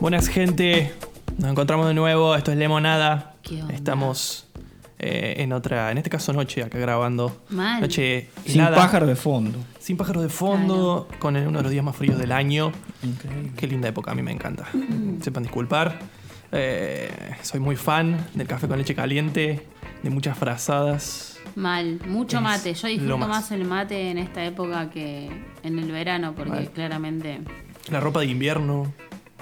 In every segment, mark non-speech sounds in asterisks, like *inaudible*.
Buenas gente, nos encontramos de nuevo, esto es Lemonada. ¿Qué onda? Estamos eh, en otra, en este caso noche, acá grabando. Mal. Noche Sin helada, pájaro de fondo. Sin pájaro de fondo, con el- uno de los días más fríos del año. Increíble. Qué linda época, a mí me encanta. Sepan disculpar. Eh, soy muy fan del café con leche caliente, de muchas frazadas. Mal, mucho Es mate. Yo lo disfruto más. más. el mate en esta época que en el verano, porque Mal. claramente. La ropa de invierno.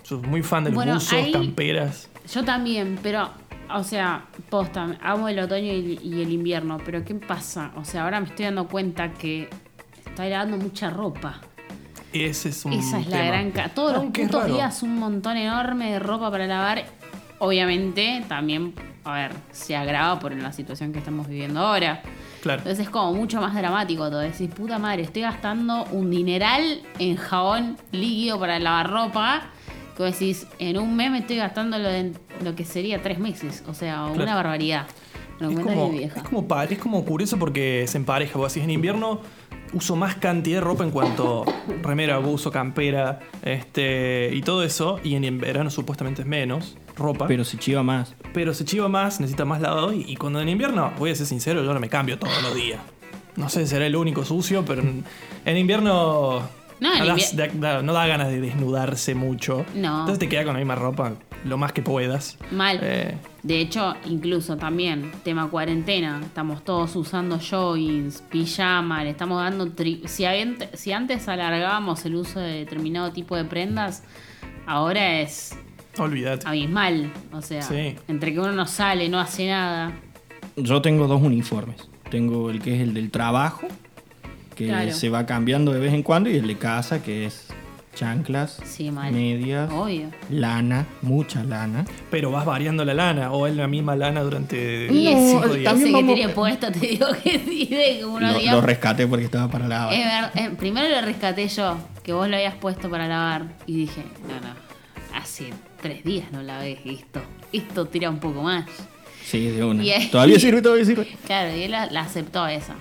Soy muy fan de los Bueno, buzos, ahí- camperas. Yo también, pero, o sea, posta, amo el otoño y, y el invierno, pero ¿qué pasa? O sea, ahora me estoy dando cuenta que estoy lavando mucha ropa. Ese es un Esa es la tema. gran... ca- Todos Aunque los putos días un montón enorme de ropa para lavar. Obviamente, también, a ver, se agrava por la situación que estamos viviendo ahora. Claro. Entonces es como mucho más dramático todo. Decís, puta madre, estoy gastando un dineral en jabón líquido para lavar ropa. Que vos decís, en un mes me estoy gastando lo, de- lo que sería tres meses. O sea, una barbaridad. Es como, vieja. es, como, es como curioso porque se empareja. Vos decís, en invierno uso más cantidad de ropa en cuanto *laughs* remera, buzo, campera este, y todo eso. Y en verano supuestamente es menos ropa. Pero, Pero se chiva más. se chiva más, necesita más lavado. Y, y cuando en invierno, voy a ser sincero, yo no me cambio todos los días. No sé si será el único sucio, pero en, en invierno No, en das- no da ganas de desnudarse mucho. No. Entonces te queda con la misma ropa lo más que puedas. Mal. Eh, De hecho, incluso también, tema cuarentena, estamos todos usando joggings, pijama, le estamos dando... tri- si, si antes alargábamos el uso de determinado tipo de prendas, ahora es olvídate. abismal. O sea, Sí. entre que uno no sale, no hace nada. Yo tengo dos uniformes. Tengo el que es el del trabajo, que Claro. se va cambiando de vez en cuando, y el de casa, que es chanclas, Sí, medias, Obvio. lana, mucha lana. Pero vas variando la lana o es la misma lana durante No, cinco días. también que vamos- tiene puesto, te digo *laughs* que sí, de unos Lo, días... lo rescaté porque estaba para lavar. Eh, primero lo rescaté yo, que vos lo habías puesto para lavar. Y dije, no, no, hace tres días no lavé esto. Esto tira un poco más. Sí, de una. Y Todavía sirve, *laughs* todavía sirve. Claro, y él la, la aceptó esa.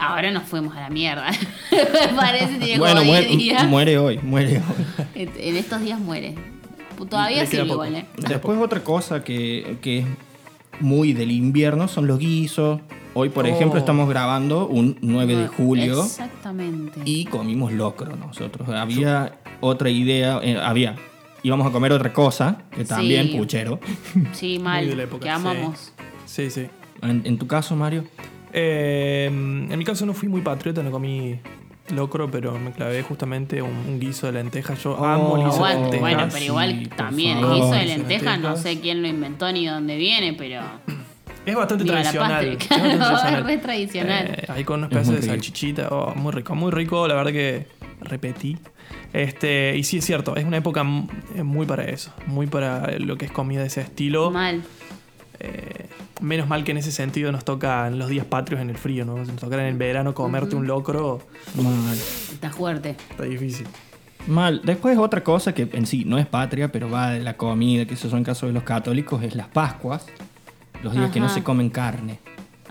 Ahora nos fuimos a la mierda. *laughs* Parece tiene Bueno, como 10 muere, días. muere hoy, muere hoy. En estos días muere. Todavía sigue igual, ¿eh? Después otra cosa que, que es muy del invierno son los guisos. Hoy, por Oh. ejemplo, estamos grabando un 9 de julio Exactamente. y comimos locro nosotros. Había otra idea, eh, había, íbamos a comer otra cosa, que también Sí. puchero. Sí, Muy mal. de la época, que amamos. Sí, sí. En, en tu caso, Mario, Eh, en mi caso no fui muy patriota, no comí locro, pero me clavé justamente un, un guiso de lentejas. Yo Oh, amo el guiso de lentejas. Bueno, pero igual también el guiso de lentejas, no sé quién lo inventó ni dónde viene, pero. Es bastante tradicional. patria, es bastante *laughs* tradicional. es re tradicional. Eh, ahí con muy pedazos de salchichita. oh, muy rico, muy rico. La verdad que repetí. Este, y sí es cierto, es una época eh, muy para eso. Muy para lo que es comida de ese estilo. Mal. Eh, menos mal que en ese sentido nos toca en los días patrios en el frío, ¿no? Si nos tocara en el verano comerte un locro, mal. Está fuerte. está difícil. Mal. Después otra cosa que en sí no es patria, pero va de la comida, que esos son casos de los católicos, es las Pascuas. Los días que no se comen carne.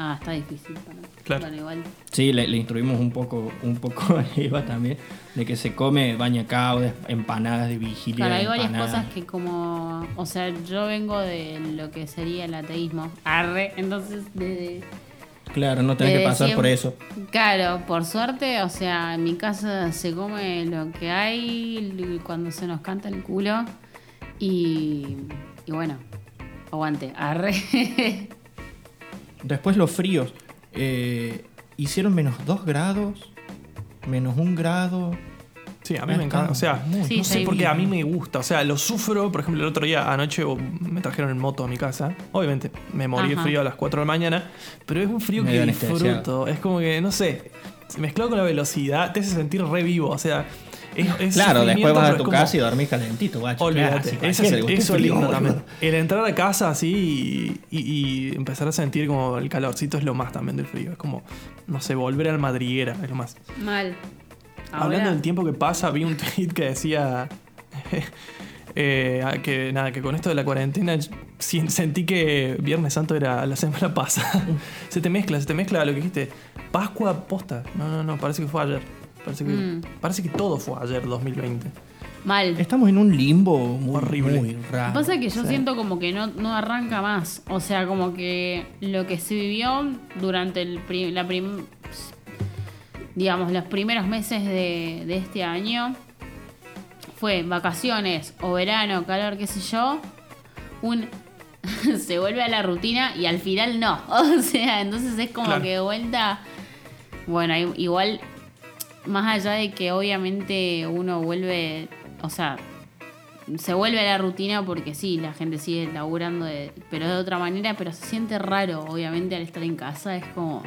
Ah, está difícil. para- Claro. Bueno, igual. Sí, le, le instruimos un poco, un poco *laughs* a Eva también, de que se come bañacaudas, empanadas de vigilia. Claro, hay varias cosas que como... O sea, yo vengo de lo que sería el ateísmo. Arre. Entonces, de... Claro, no tenés que pasar por eso. Claro, por suerte, o sea, en mi casa se come lo que hay cuando se nos canta el culo. Y, y bueno, aguante, arre. *laughs* Después los fríos. eh, hicieron menos 2 grados, menos 1 grado. Sí, a mí me encanta. O sea, Sí, no sé por qué a mí me gusta. O sea, lo sufro. Por ejemplo, el otro día, anoche, oh, me trajeron en moto a mi casa. Obviamente, me morí de Ajá. frío a las 4 de la mañana. Pero es un frío Medio que disfruto. Es como que, no sé, mezclado con la velocidad, te hace sentir re vivo. O sea, es, es Claro, después vas a tu casa y dormís calentito, guacho. Olvídate, Claro, eso, sí, es, eso el es lindo también. El entrar a casa así y, y- y empezar a sentir como el calorcito es lo más también del frío. Es como, no sé, volver al madriguera, es lo más. Mal. Hablando del tiempo que pasa, vi un *laughs* tweet que decía *laughs* eh, que nada, que con esto de la cuarentena sentí que Viernes Santo era la semana pasada. *laughs* se te mezcla, se te mezcla lo que dijiste. Pascua posta. No, no, no, parece que fue ayer. Parece que, Mm. parece que todo fue ayer, 2020. Mal. Estamos en un limbo muy, Horrible. muy raro. Pasa que yo Sí. siento como que no, no arranca más. O sea, como que lo que se vivió durante el pri- la prim- digamos, los primeros meses de, de este año fue vacaciones o verano, calor, qué sé yo. Un *laughs* se vuelve a la rutina y al final no. *laughs* O sea, entonces es como Claro. que de vuelta. Bueno, igual, más allá de que obviamente uno vuelve, o sea, se vuelve a la rutina porque sí, la gente sigue laburando, de- pero de otra manera, pero se siente raro, obviamente, al estar en casa. Es como.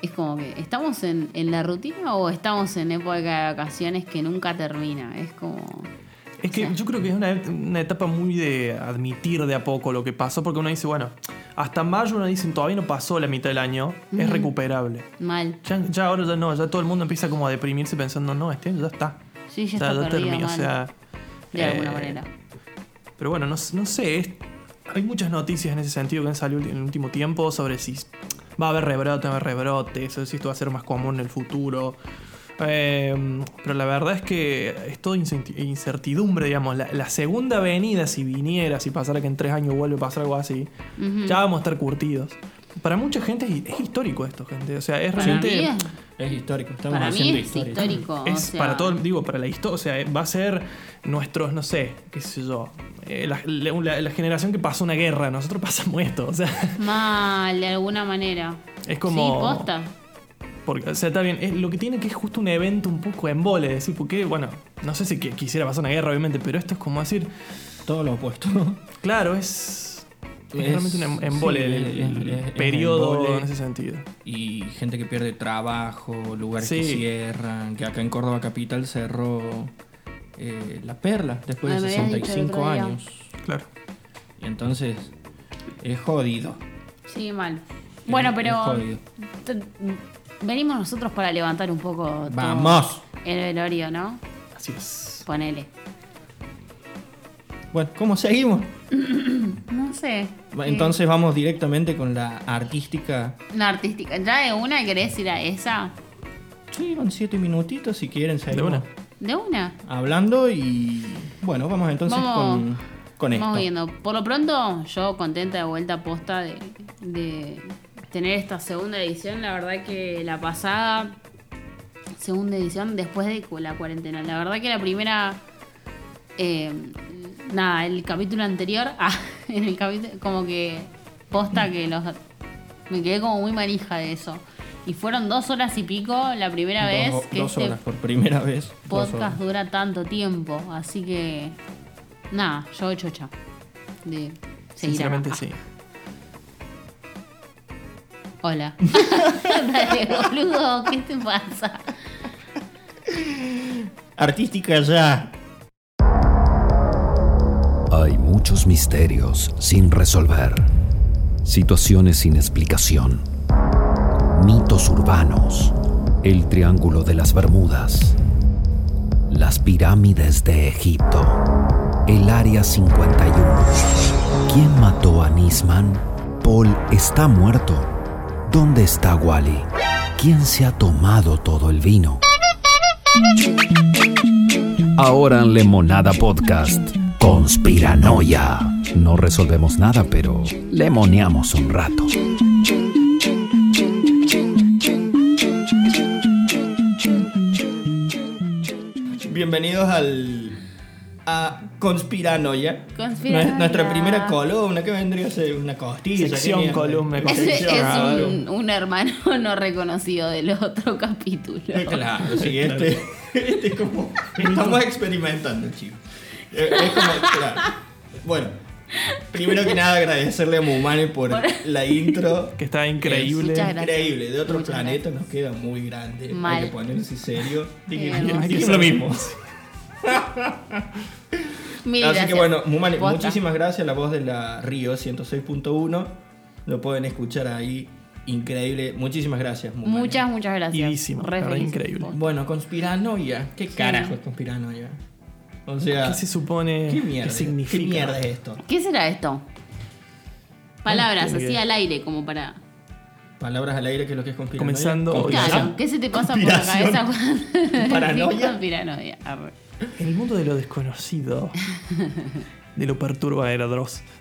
Es como que, ¿estamos en, en la rutina o estamos en época de vacaciones que nunca termina? Es como. Es que yo creo que es una, una etapa muy de admitir de a poco lo que pasó, porque uno dice, bueno, hasta mayo uno dice, todavía no pasó la mitad del año, es recuperable. Mal. Ya, ya ahora ya no, ya todo el mundo empieza como a deprimirse pensando, no, este año ya está. Sí, ya O sea, está ya perdida, termi- o sea, de alguna eh, manera. Pero bueno, no, no sé, es- hay muchas noticias en ese sentido que han salido en el último tiempo sobre si va a haber rebrote, va a haber rebrotes, o si esto va a ser más común en el futuro. Eh, pero la verdad es que es todo incenti- incertidumbre, digamos. La, la segunda venida, si viniera, si pasara que en tres años vuelve a pasar algo así, ya vamos a estar curtidos. Para mucha gente es, es histórico esto, gente. O sea, es Para realmente. mí es, Es histórico. Estamos para mí haciendo es historia. histórico. Es o sea, para todo, digo, para la historia, o sea, va a ser nuestros, no sé, qué sé yo, eh, la, la- la generación que pasó una guerra, nosotros pasamos esto, o sea, Mal, de alguna manera. es como... Sí, posta. Porque, o sea, está bien, es lo que tiene que es justo un evento un poco en vole, decir, porque, bueno, no sé si que- quisiera pasar una guerra, obviamente, pero esto es como decir, Todo lo opuesto. claro, es... Es, Es- realmente un em- embole sí, el, es- el es- es periodo embole. en ese sentido. y gente que pierde trabajo, lugares que cierran, que acá en Córdoba Capital cerró eh, La Perla después de me el 65 otro día. años. Claro. Y entonces es jodido. Sí, mal. Bueno, pero es jodido. t- venimos nosotros para levantar un poco todo Vamos. el velorio, ¿no? Así es. Ponele. Bueno, ¿cómo seguimos? *clears throat* No sé. Entonces vamos directamente con la artística. Una artística. ¿Ya de una querés ir a esa? Sí, van siete minutitos si quieren seguir. De una. ¿De una? Hablando y bueno, vamos entonces Vamos- con, con esto. Vamos viendo. Por lo pronto, yo contenta de vuelta posta de, de tener esta segunda edición. La verdad que la pasada segunda edición después de la cuarentena. La verdad que la primera. eh, nada, el capítulo anterior. *laughs* Ah, en el capítulo. Como que posta que los. Me quedé como muy manija de eso. Y fueron dos horas y pico la primera vez Dos, que dos este horas por primera vez. podcast dura tanto tiempo. Así que. Nada, yo chocha. De seguir Sinceramente acá. sí. Hola. *laughs* Dale, boludo, ¿qué te pasa? Artística ya. Hay muchos misterios sin resolver, situaciones sin explicación, mitos urbanos, el Triángulo de las Bermudas, las pirámides de Egipto, el Área 51. ¿Quién mató a Nisman? Paul está muerto. ¿Dónde está Wally? ¿Quién se ha tomado todo el vino? Ahora en Lemonada Podcast. Conspiranoia. No resolvemos nada, pero lemoneamos un rato. Bienvenidos al. Conspiranoia. Conspiranoia. Nue- Nuestra primera columna, que vendría a ser una costilla. Sección, columna, Es, es un, un hermano no reconocido del otro *laughs* capítulo. Eh, Claro, sí, este, este es como. *laughs* Estamos experimentando, chicos. Eh, Es como, claro. Bueno, primero que nada agradecerle a Mumane por la intro. *laughs* Que está increíble. Increíble, de otro Muchas planeta nos queda muy grande. Mal. Hay que ponerse serio. Eh, ser- lo mismo. Mil Así gracias. que bueno, Mumane, muchísimas gracias. La voz de la Río 106.1. Lo pueden escuchar ahí. Increíble. Muchísimas gracias, Mumane. Muchas, muchas gracias. Idísimo, Re increíble. Bueno, conspiranoia. ¿Qué carajo es conspiranoia? O sea, ¿Qué se supone ¿qué mierda, significa? ¿qué mierda es esto? ¿Qué será esto? Palabras así al aire como para... Palabras al aire, que es lo que es conspiranoia. Comenzando. Claro, ¿qué se te pasa por la cabeza cuando *laughs* Paranoia. *laughs* Conspiranoia. El mundo de lo desconocido, de lo perturbador,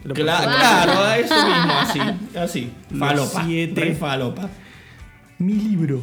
lo Cla- claro, eso mismo, así. Así. Falopa. siete. re falopa. Mi libro,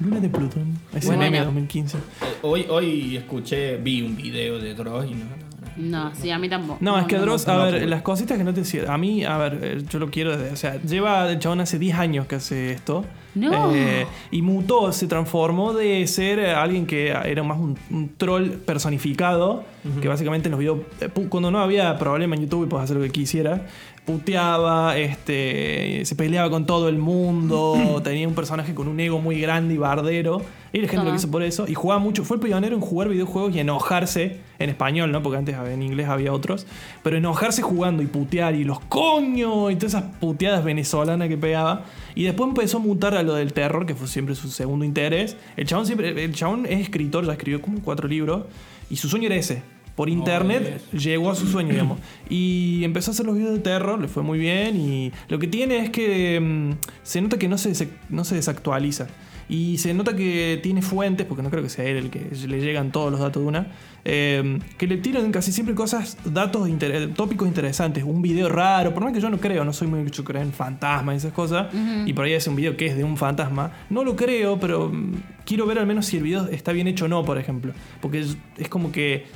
Luna de Plutón. Ese Bueno. meme 2015. Eh, Hoy, hoy escuché, vi un video de Dross y no, no, no. No, sí, a mí tampoco. No, es que Dross, a no, ver, no. las cositas que no te. A mí, a ver, eh, yo lo quiero desde. O sea, lleva el chabón hace 10 años que hace esto. No. Eh, y mutó, se transformó de ser eh, alguien que era más un, un troll personificado. Que básicamente en los videos. eh, Cuando no había problema en YouTube y podías hacer lo que quisieras. Puteaba, este, se peleaba con todo el mundo. *clears throat* tenía un personaje con un ego muy grande y bardero. Y la gente lo quiso por eso. Y jugaba mucho. Fue el pionero en jugar videojuegos y enojarse en español, ¿no? Porque antes en inglés había otros. Pero enojarse jugando y putear y los coños y todas esas puteadas venezolanas que pegaba. Y después empezó a mutar a lo del terror, que fue siempre su segundo interés. El chabón siempre. El chabón es escritor, ya escribió como cuatro libros. Y su sueño era ese. Por internet llegó a su sueño, digamos. Y empezó a hacer los videos de terror, le fue muy bien. Y lo que tiene es que mm, se nota que no se, no se desactualiza. Y se nota que tiene fuentes, porque no creo que sea él el que le llegan todos los datos de una, eh, que le tiran casi siempre cosas, datos, inter- tópicos interesantes. Un video raro, por más que yo no creo, no soy muy mucho creo en fantasmas y esas cosas, y por ahí hace un video que es de un fantasma. No lo creo, pero mm, quiero ver al menos si el video está bien hecho o no, por ejemplo. Porque es, es como que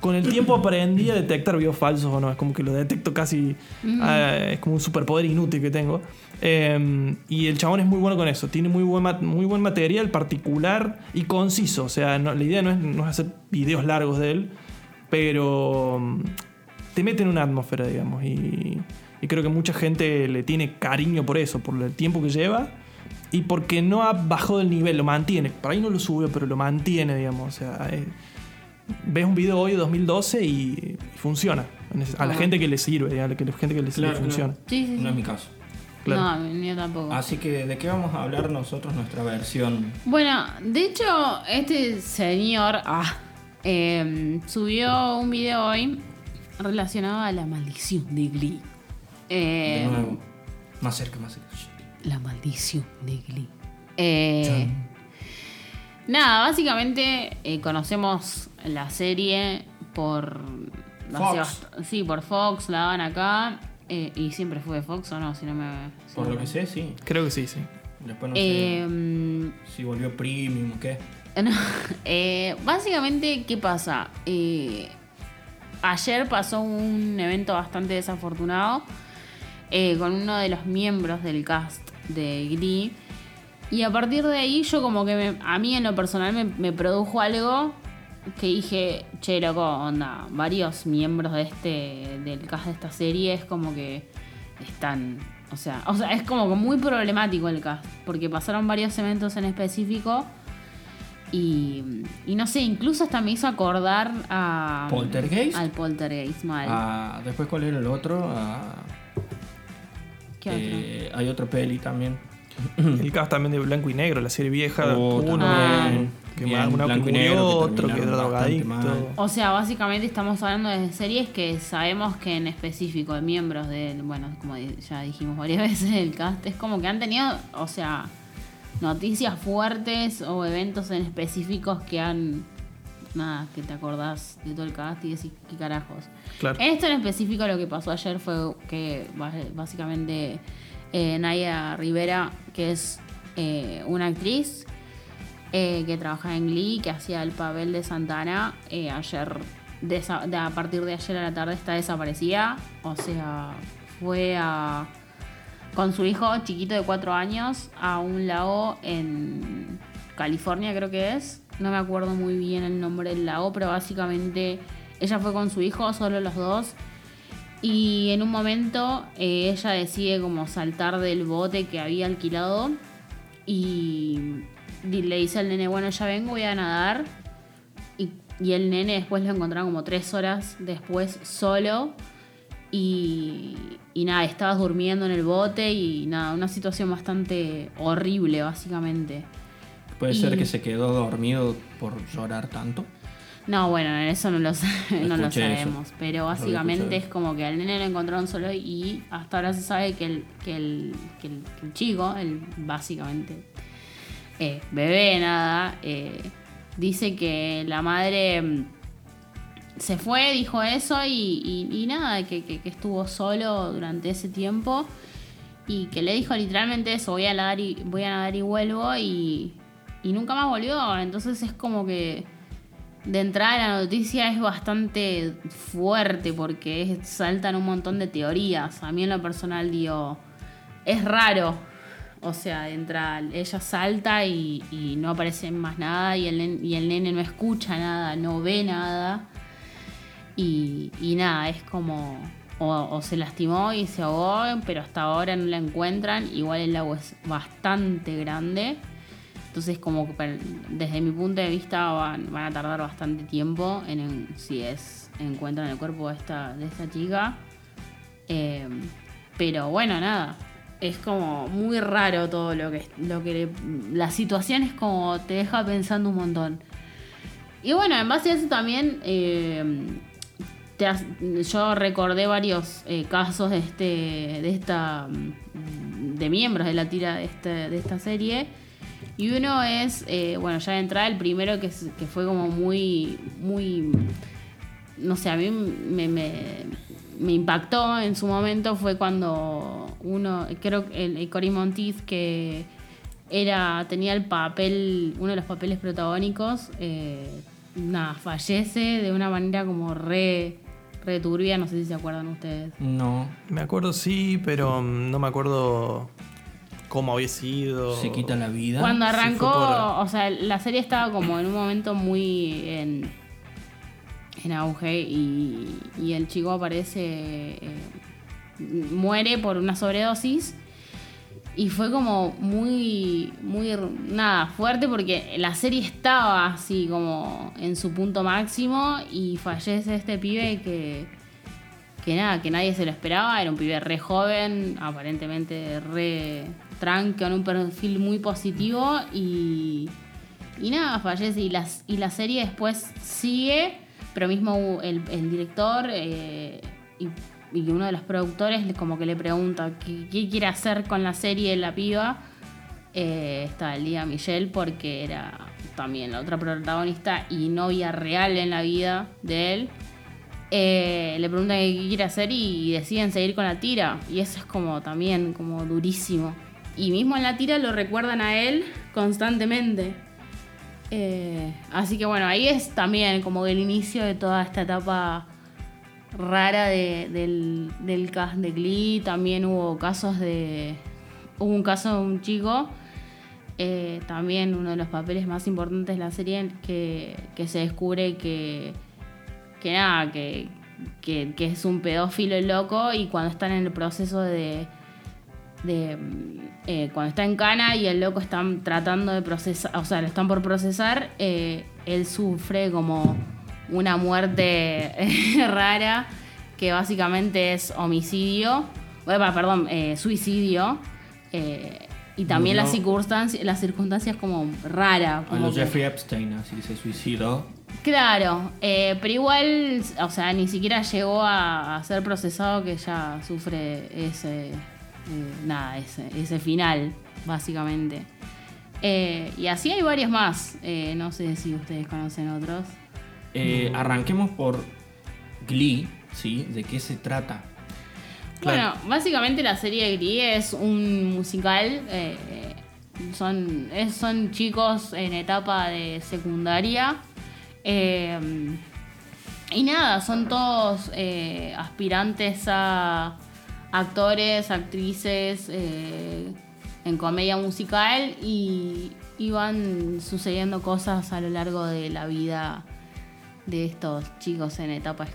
con el tiempo aprendí a detectar videos falsos o no. Es como que lo detecto casi. ah, es como un superpoder inútil que tengo. Eh, y el chabón es muy bueno con eso. Tiene muy buen, ma- muy buen material particular y conciso. O sea, no- la idea no es, no es hacer videos largos de él, pero mm, te mete en una atmósfera, digamos. Y, y creo que mucha gente le tiene cariño por eso, por el tiempo que lleva. Y porque no ha bajado el nivel, lo mantiene. Por ahí no lo sube, pero lo mantiene, digamos. O sea, es- ves un video hoy de 2012 y, y funciona. A la gente que le sirve, a la, gente que le sirve Claro, funciona. Sí, sí, sí. No es mi caso. Claro. No, yo tampoco. Así que, ¿de qué vamos a hablar nosotros, nuestra versión? Bueno, de hecho, este señor ah, eh, subió un video hoy relacionado a la maldición de Glee. Eh, De nuevo. Más cerca, más cerca. La maldición de Glee. Eh, nada, básicamente eh, conocemos la serie por. Fox. hace bast- Sí, por Fox, la daban acá. eh, y siempre fue de Fox o no, si no me. si Por no lo me- que sé, sí. Creo que sí, sí. Después no Eh, sé si volvió premium o qué. *laughs* No, eh, básicamente, ¿qué pasa? Eh, ayer pasó un evento bastante desafortunado eh, con uno de los miembros del cast de Glee. Y a partir de ahí yo como que me- a mí en lo personal me, me produjo algo que dije, che, loco, onda, varios miembros de este, del cast de esta serie es como que están, o sea, o sea, es como que muy problemático el cast, porque pasaron varios eventos en específico y, y no sé, incluso hasta me hizo acordar a... ¿Poltergeist? Al poltergeist, mal. Ah, después, ¿cuál era el otro? Ah, ¿Qué otro? eh, hay otra peli también. El cast también de blanco y negro, la serie vieja. Oh, uno, también. que Bien, uno que murió, otro que era drogadicto. O sea, básicamente estamos hablando de series que sabemos que en específico de miembros del, bueno, como ya dijimos varias *laughs* veces el cast, es como que han tenido, o sea, noticias fuertes o eventos en específicos que han, nada, que te acordás de todo el cast y decís, qué carajos. Claro. Esto en específico lo que pasó ayer fue que básicamente eh, Naya Rivera, que es eh, una actriz eh, que trabaja en Glee, que hacía el papel de Santana, ayer, a partir de ayer a la tarde está desaparecida. O sea, fue a, con su hijo chiquito de cuatro años a un lago en California, creo que es. No me acuerdo muy bien el nombre del lago, pero básicamente ella fue con su hijo, solo los dos. Y en un momento eh, ella decide como saltar del bote que había alquilado y le dice al nene, bueno, ya vengo, voy a nadar. Y, y el nene después lo encontraron como tres horas después solo. Y, y nada, estabas durmiendo en el bote y nada, una situación bastante horrible básicamente. Puede Y- ser que se quedó dormido por llorar tanto. No, bueno, eso no lo, *laughs* no lo eso. sabemos. Pero básicamente es como que al nene lo encontraron solo y hasta ahora se sabe que el, que el, que el, que el chico, el básicamente eh, bebé, nada, eh, dice que la madre mm, se fue, dijo eso y, y- y nada, que, que- que estuvo solo durante ese tiempo y que le dijo literalmente eso, voy a nadar y, voy a nadar y vuelvo y, y nunca más volvió. Entonces es como que de entrada la noticia es bastante fuerte porque es- saltan un montón de teorías. A mí en lo personal digo, es raro. O sea, de entrada ella salta y, no aparece más nada y el, nene no escucha nada, no ve nada. Y, nada, es como. O, o se lastimó y se ahogó, pero hasta ahora no la encuentran. Igual el lago es bastante grande. Entonces, como desde mi punto de vista van, a tardar bastante tiempo en, si es encuentran el cuerpo de esta, de esta chica. Eh, pero bueno, nada. Es como muy raro todo lo que lo que le- la situación es como te deja pensando un montón. Y bueno, en base a eso también eh, yo recordé varios eh, casos de este de esta de miembros de la tira de, este- de esta serie. Y uno es, eh, bueno, ya de entrada el primero que, fue como muy, muy, no sé, a mí me, me- me impactó en su momento fue cuando uno, creo que el, el Cory Monteith que era, tenía el papel, uno de los papeles protagónicos, eh, nada, fallece de una manera como re, re turbia, no sé si se acuerdan ustedes. No. Me acuerdo sí, pero mm, no me acuerdo cómo había sido. Se quita la vida. Cuando arrancó, por- o sea, la serie estaba como en un momento muy en, en auge y, y el chico aparece, eh, muere por una sobredosis y fue como muy, muy, nada, fuerte porque la serie estaba así como en su punto máximo y fallece este pibe que, que nada, que nadie se lo esperaba, era un pibe re joven, aparentemente re tranqui, con un perfil muy positivo y, y nada, fallece y, las, y la serie después sigue, pero mismo el, el director eh, y, uno de los productores como que le pregunta qué, quiere hacer con la serie la piba. Eh, el día Michelle porque era también la otra protagonista y novia real en la vida de él. Eh, le preguntan qué quiere hacer y deciden seguir con la tira. Y eso es como también como durísimo. Y mismo en la tira lo recuerdan a él constantemente. Eh, así que bueno, ahí es también como el inicio de toda esta etapa rara de- del, del cast de Glee. También hubo casos de... Hubo un caso de un chico, eh, también uno de los papeles más importantes de la serie, que, que se descubre que, que nada, que, que es un pedófilo loco y cuando están en el proceso de... de eh, cuando está en cana y el loco están tratando de procesar, o sea, lo están por procesar, eh, él sufre como una muerte *laughs* rara que básicamente es homicidio, bueno, perdón, eh, suicidio. eh, y también las circunstancias, las circunstancias como rara. A Como que- Jeffrey Epstein, así que se suicidó. Claro, eh, pero igual, o sea, ni siquiera llegó a, a ser procesado que ya sufre ese, eh, nada, ese, ese final, básicamente. Eh, y así hay varios más, eh, no sé si ustedes conocen otros. Arranquemos por Glee, ¿sí? ¿De qué se trata? Claro. Bueno, básicamente la serie de Glee es un musical. son, es- son chicos en etapa de secundaria. y nada, son todos aspirantes a actores, actrices eh, en comedia musical y, van sucediendo cosas a lo largo de la vida de estos chicos en etapa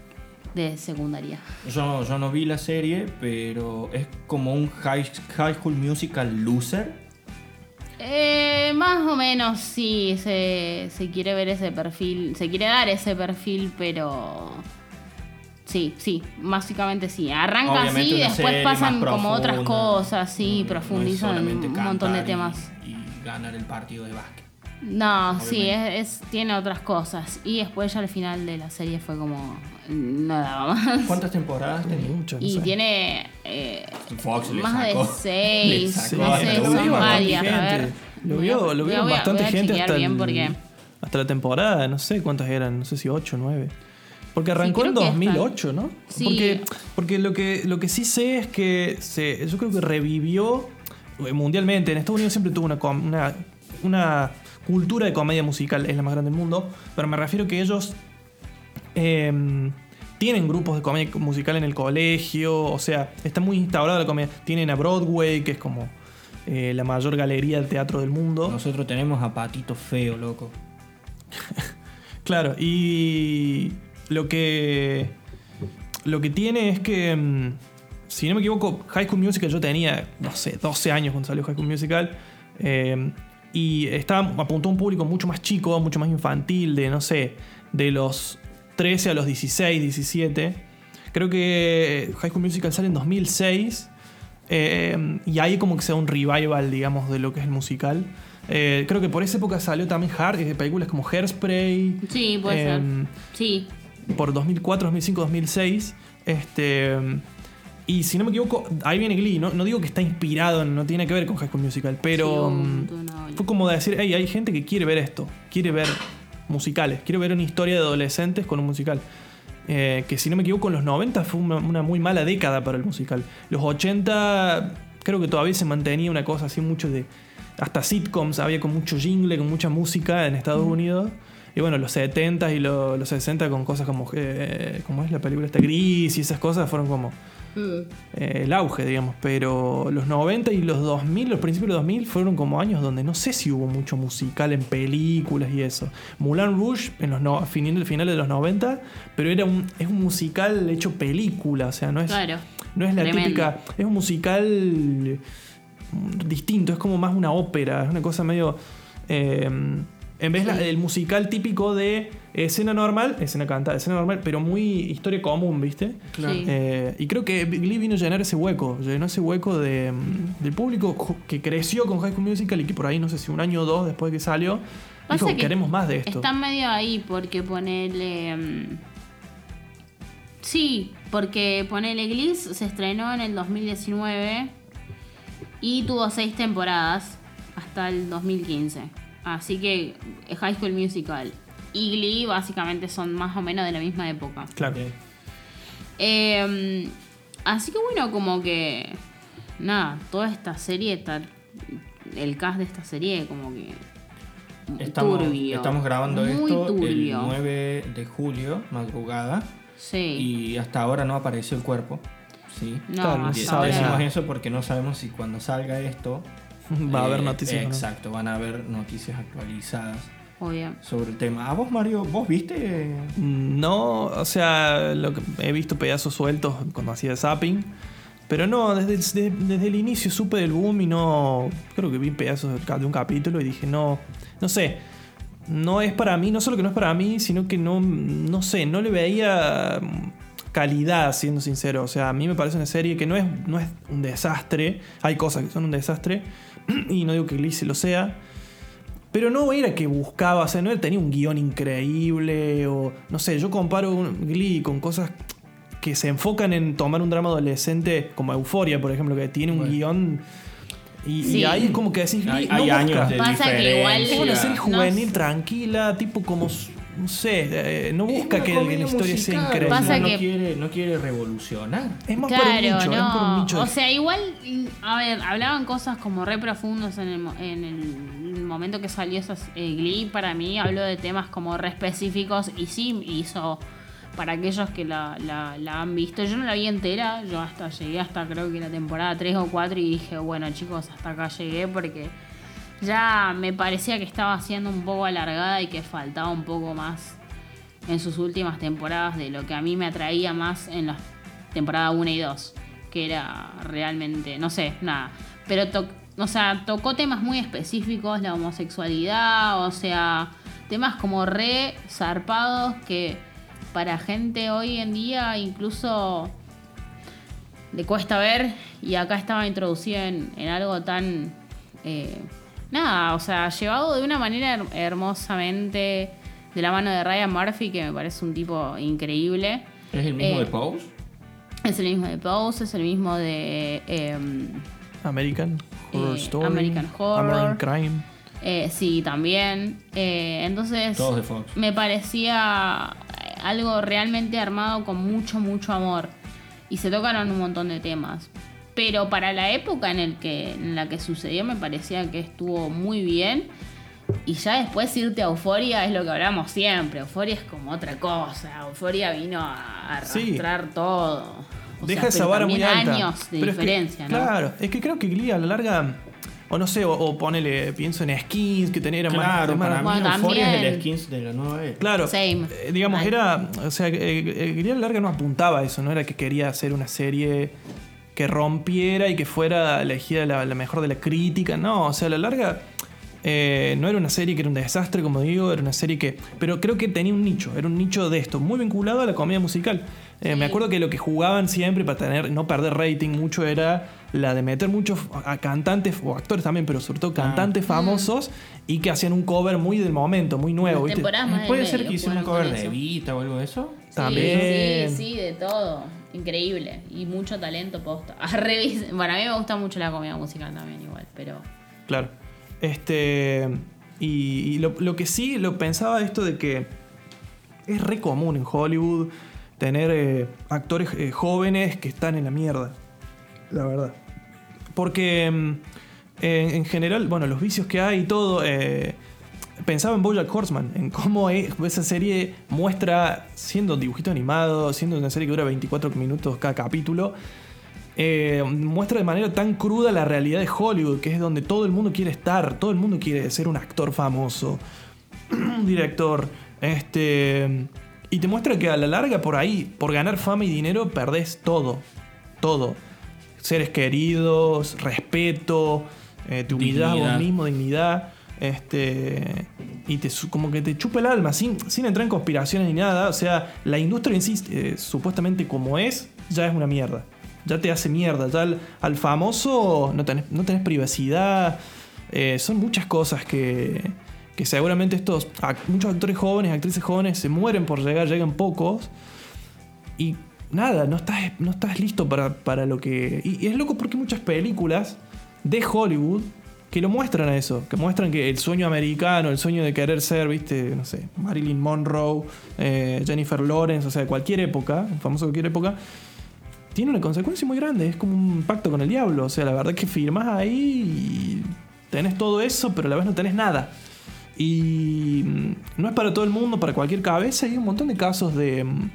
de secundaria. Yo, yo no vi la serie, pero es como un high, high School Musical loser. Eh, más o menos sí, se, se quiere ver ese perfil, se quiere dar ese perfil, pero sí, sí, básicamente sí. Arranca Obviamente así y después pasan como otras cosas, sí, No- profundizan un montón de cantar y- temas. Y, ganar el partido de básquet. No, sí, es, es- tiene otras cosas. Y después ya al final de la serie fue como, no daba más. ¿Cuántas temporadas? Mucho, no Y sé. tiene eh, Fox le más sacó. de seis, le Sí, no sé, son varias, a gente. ver. Lo vio, lo vio a- voy a- bastante voy a gente hasta, bien el- porque- hasta la temporada, no sé cuántas eran, no sé si 8 o 9. Porque arrancó Sí, en creo que 2008, ¿no? Sí. Porque, porque lo, que, lo que sí sé es que se, yo creo que revivió eh, mundialmente. En Estados Unidos siempre tuvo una, una cultura de comedia musical, es la más grande del mundo. Pero me refiero que ellos em, tienen grupos de comedia musical en el colegio. O sea, está muy instaurada la comedia. Tienen a Broadway, que es como eh, la mayor galería de teatro del mundo. Nosotros tenemos a Patito Feo, loco. *laughs* Claro, y lo que lo que tiene es que mm, si no me equivoco, High School Musical yo tenía, no sé, 12 años cuando salió High School Musical eh, y estaba apuntó a un público mucho más chico, mucho más infantil, de no sé, de los 13 a los 16, 17. Creo que High School Musical sale en 2006 eh, y ahí como que se da un revival, digamos, de lo que es el musical. Eh, creo que por esa época salió también Har- eh, películas como Hairspray. Sí, puede ser. em, Sí. Por 2004, 2005, 2006. Este, y si no me equivoco, ahí viene Glee. No, no digo que está inspirado, no tiene que ver con High School Musical, pero Sí, mm, fue como decir, hey, hay gente que quiere ver esto, quiere ver musicales, quiere ver una historia de adolescentes con un musical. Eh, que si no me equivoco, en los 90 fue una, una muy mala década para el musical. Los 80 creo que todavía se mantenía una cosa así mucho de... Hasta sitcoms había con mucho jingle, con mucha música en Estados Unidos. Y bueno, los 70 y lo- los 60 con cosas como... Eh, ¿Cómo es la película esta? Gris y esas cosas fueron como eh, el auge, digamos. Pero los 90 y los 2000, los principios de los 2000 fueron como años donde no sé si hubo mucho musical en películas y eso. Moulin Rouge en los no, finales, finales de los 90, pero era un, es un musical hecho película, o sea, no es, Claro. no es la Tremendo. típica, es un musical mm, distinto, es como más una ópera, es una cosa medio... eh, en vez del musical típico de escena normal, escena cantada, escena normal, pero muy historia común, ¿viste? Claro. Sí. Eh, y creo que Glee vino a llenar ese hueco, llenó ese hueco de, mm, del público que creció con High School Musical y que por ahí, no sé si un año o dos después de que salió, Pasa dijo, que queremos más de esto. Está medio ahí porque ponele. mm, Sí, porque ponele Gliss se estrenó en el 2019 y tuvo seis temporadas hasta el 2015. Así que eh, High School Musical y Glee básicamente son más o menos de la misma época. Claro. Eh, así que bueno, como que. Nada, toda esta serie, está, el cast de esta serie, como que. Estamos, turbio. estamos grabando Muy esto el turbio. 9 de julio, madrugada, Sí. y hasta ahora no apareció el cuerpo. Sí. No, Claro. Decimos eso porque no sabemos si cuando salga esto *laughs* Va a haber eh, noticias. ¿no? Exacto, van a haber noticias actualizadas Obvio. sobre el tema. ¿A vos, Mario, vos viste? No, o sea, lo que he visto pedazos sueltos cuando hacía zapping. Pero no, desde, desde, desde el inicio supe del boom y no. Creo que vi pedazos de un capítulo y dije, no. No sé. No es para mí, no solo que no es para mí, sino que no. No sé, no le veía calidad, siendo sincero. O sea, a mí me parece una serie que no es, no es un desastre. Hay cosas que son un desastre. *clears throat* Y no digo que Glee se lo sea. Pero no era que buscaba, o sea, no era- tenía un guion increíble o no sé, yo comparo un Glee con cosas que se enfocan en tomar un drama adolescente como Euforia, por ejemplo, que tiene un Bueno. guion y, ahí es como que decís, Glee Hay, no hay años de Pasa que igual- Es una serie juvenil, No. tranquila, tipo como, no sé, eh, no busca que la historia sea musical, increíble. Pasa no, que- quiere, no quiere revolucionar. Es más por el nicho, es por un no. nicho. O sea, igual, a ver, hablaban cosas como re profundos en el, mo- en el momento que salió esa eh, Glee. Para mí habló de temas como re específicos y sí hizo para aquellos que la, la- la han visto. Yo no la vi entera, yo hasta llegué hasta creo que la temporada 3 o 4 y dije, bueno chicos, hasta acá llegué porque ya me parecía que estaba siendo un poco alargada y que faltaba un poco más en sus últimas temporadas de lo que a mí me atraía más en las temporadas 1 y 2, que era realmente, no sé, nada. Pero, o sea, tocó temas muy específicos, la homosexualidad, o sea, temas como re zarpados que para gente hoy en día incluso le cuesta ver y acá estaba introducido en, en algo tan... eh, nada, o sea, llevado de una manera her- hermosamente de la mano de Ryan Murphy, que me parece un tipo increíble. ¿Es el mismo Eh, de Pose? Es el mismo de Pose, es el mismo de... em, American Horror eh, Story, American Horror. American Crime. eh, sí, también. Eh, entonces... Todos de Fox. me parecía algo realmente armado con mucho, mucho amor. Y se tocaron un montón de temas. Pero para la época en, el que, en la que sucedió me parecía que estuvo muy bien. Y ya después irte a Euforia es lo que hablamos siempre. Euforia es como otra cosa. Euforia vino a Sí. arrastrar todo. O Deja sea, esa pero vara muy alta. años de Pero es que- diferencia, ¿no? Claro, es que creo que Glee a la larga, o no sé, o, o ponele, pienso en skins que tenía más- Claro, más- para mí Bueno, Euphoria es también. el skins de la nueva era. Claro, Same. eh, digamos, Mal. era, o sea, eh, eh, Glee a la larga no apuntaba a eso, no era que quería hacer una serie que rompiera y que fuera elegida la, la mejor de la crítica, no, o sea, a la larga eh, no era una serie que era un desastre, como digo, era una serie que, pero creo que tenía un nicho, era un nicho de esto, muy vinculado a la comedia musical. Eh, Me acuerdo que lo que jugaban siempre para tener, no perder rating mucho era la de meter muchos a cantantes o actores también, pero sobre todo cantantes famosos y que hacían un cover muy del momento, muy nuevo. ¿viste? ¿Puede ser que hicieron un cover de eso. Evita o algo de eso? Sí, También. Sí, sí, de todo. Increíble. Y mucho talento posta. *laughs* Bueno, a mí me gusta mucho la comedia musical también igual, pero... Claro. Este. Y, y lo, que sí lo pensaba esto de que es re común en Hollywood tener eh, actores eh, jóvenes que están en la mierda. La verdad. Porque mm, en, en general, bueno, los vicios que hay y todo. eh, pensaba en Bojack Horseman, en cómo es- esa serie muestra, siendo un dibujito animado, siendo una serie que dura 24 minutos cada capítulo, eh, muestra de manera tan cruda la realidad de Hollywood, que es donde todo el mundo quiere estar, todo el mundo quiere ser un actor famoso, *clears throat* un director, este, y te muestra que a la larga por ahí, por ganar fama y dinero, perdés todo, todo. Seres queridos, respeto, eh, te humillás vos mismo, dignidad, este, y te, como que te chupa el alma, sin, sin entrar en conspiraciones ni nada, o sea, la industria en eh, supuestamente como es, ya es una mierda ya te hace mierda. Ya al, famoso no tenés, no tenés privacidad. Eh, son muchas cosas que, que seguramente estos muchos actores jóvenes, actrices jóvenes se mueren por llegar, llegan pocos. Y nada, no estás, no estás listo para, para lo que... Y, es loco porque muchas películas de Hollywood que lo muestran a eso, que muestran que el sueño americano, el sueño de querer ser, viste, no sé, Marilyn Monroe, eh, Jennifer Lawrence, o sea, de cualquier época, famoso de cualquier época, tiene una consecuencia muy grande. Es como un pacto con el diablo. O sea, la verdad es que firmas ahí y tenés todo eso, pero a la vez no tenés nada. Y mm, no es para todo el mundo, para cualquier cabeza. Hay un montón de casos de. mm,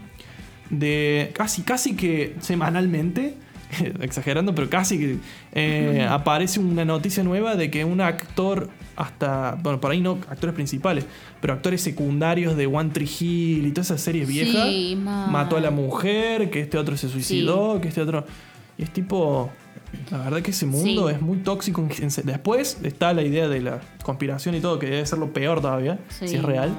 de casi, casi que semanalmente. *laughs* Exagerando, pero casi que eh, aparece una noticia nueva de que un actor, hasta. Bueno, por ahí no actores principales, pero actores secundarios de One Tree Hill y todas esas series viejas Sí, mató a la mujer, que este otro se suicidó, que este otro. Y es tipo. La verdad que ese mundo Sí. es muy tóxico. Después está la idea de la conspiración y todo, que debe ser lo peor todavía, si es real. mal.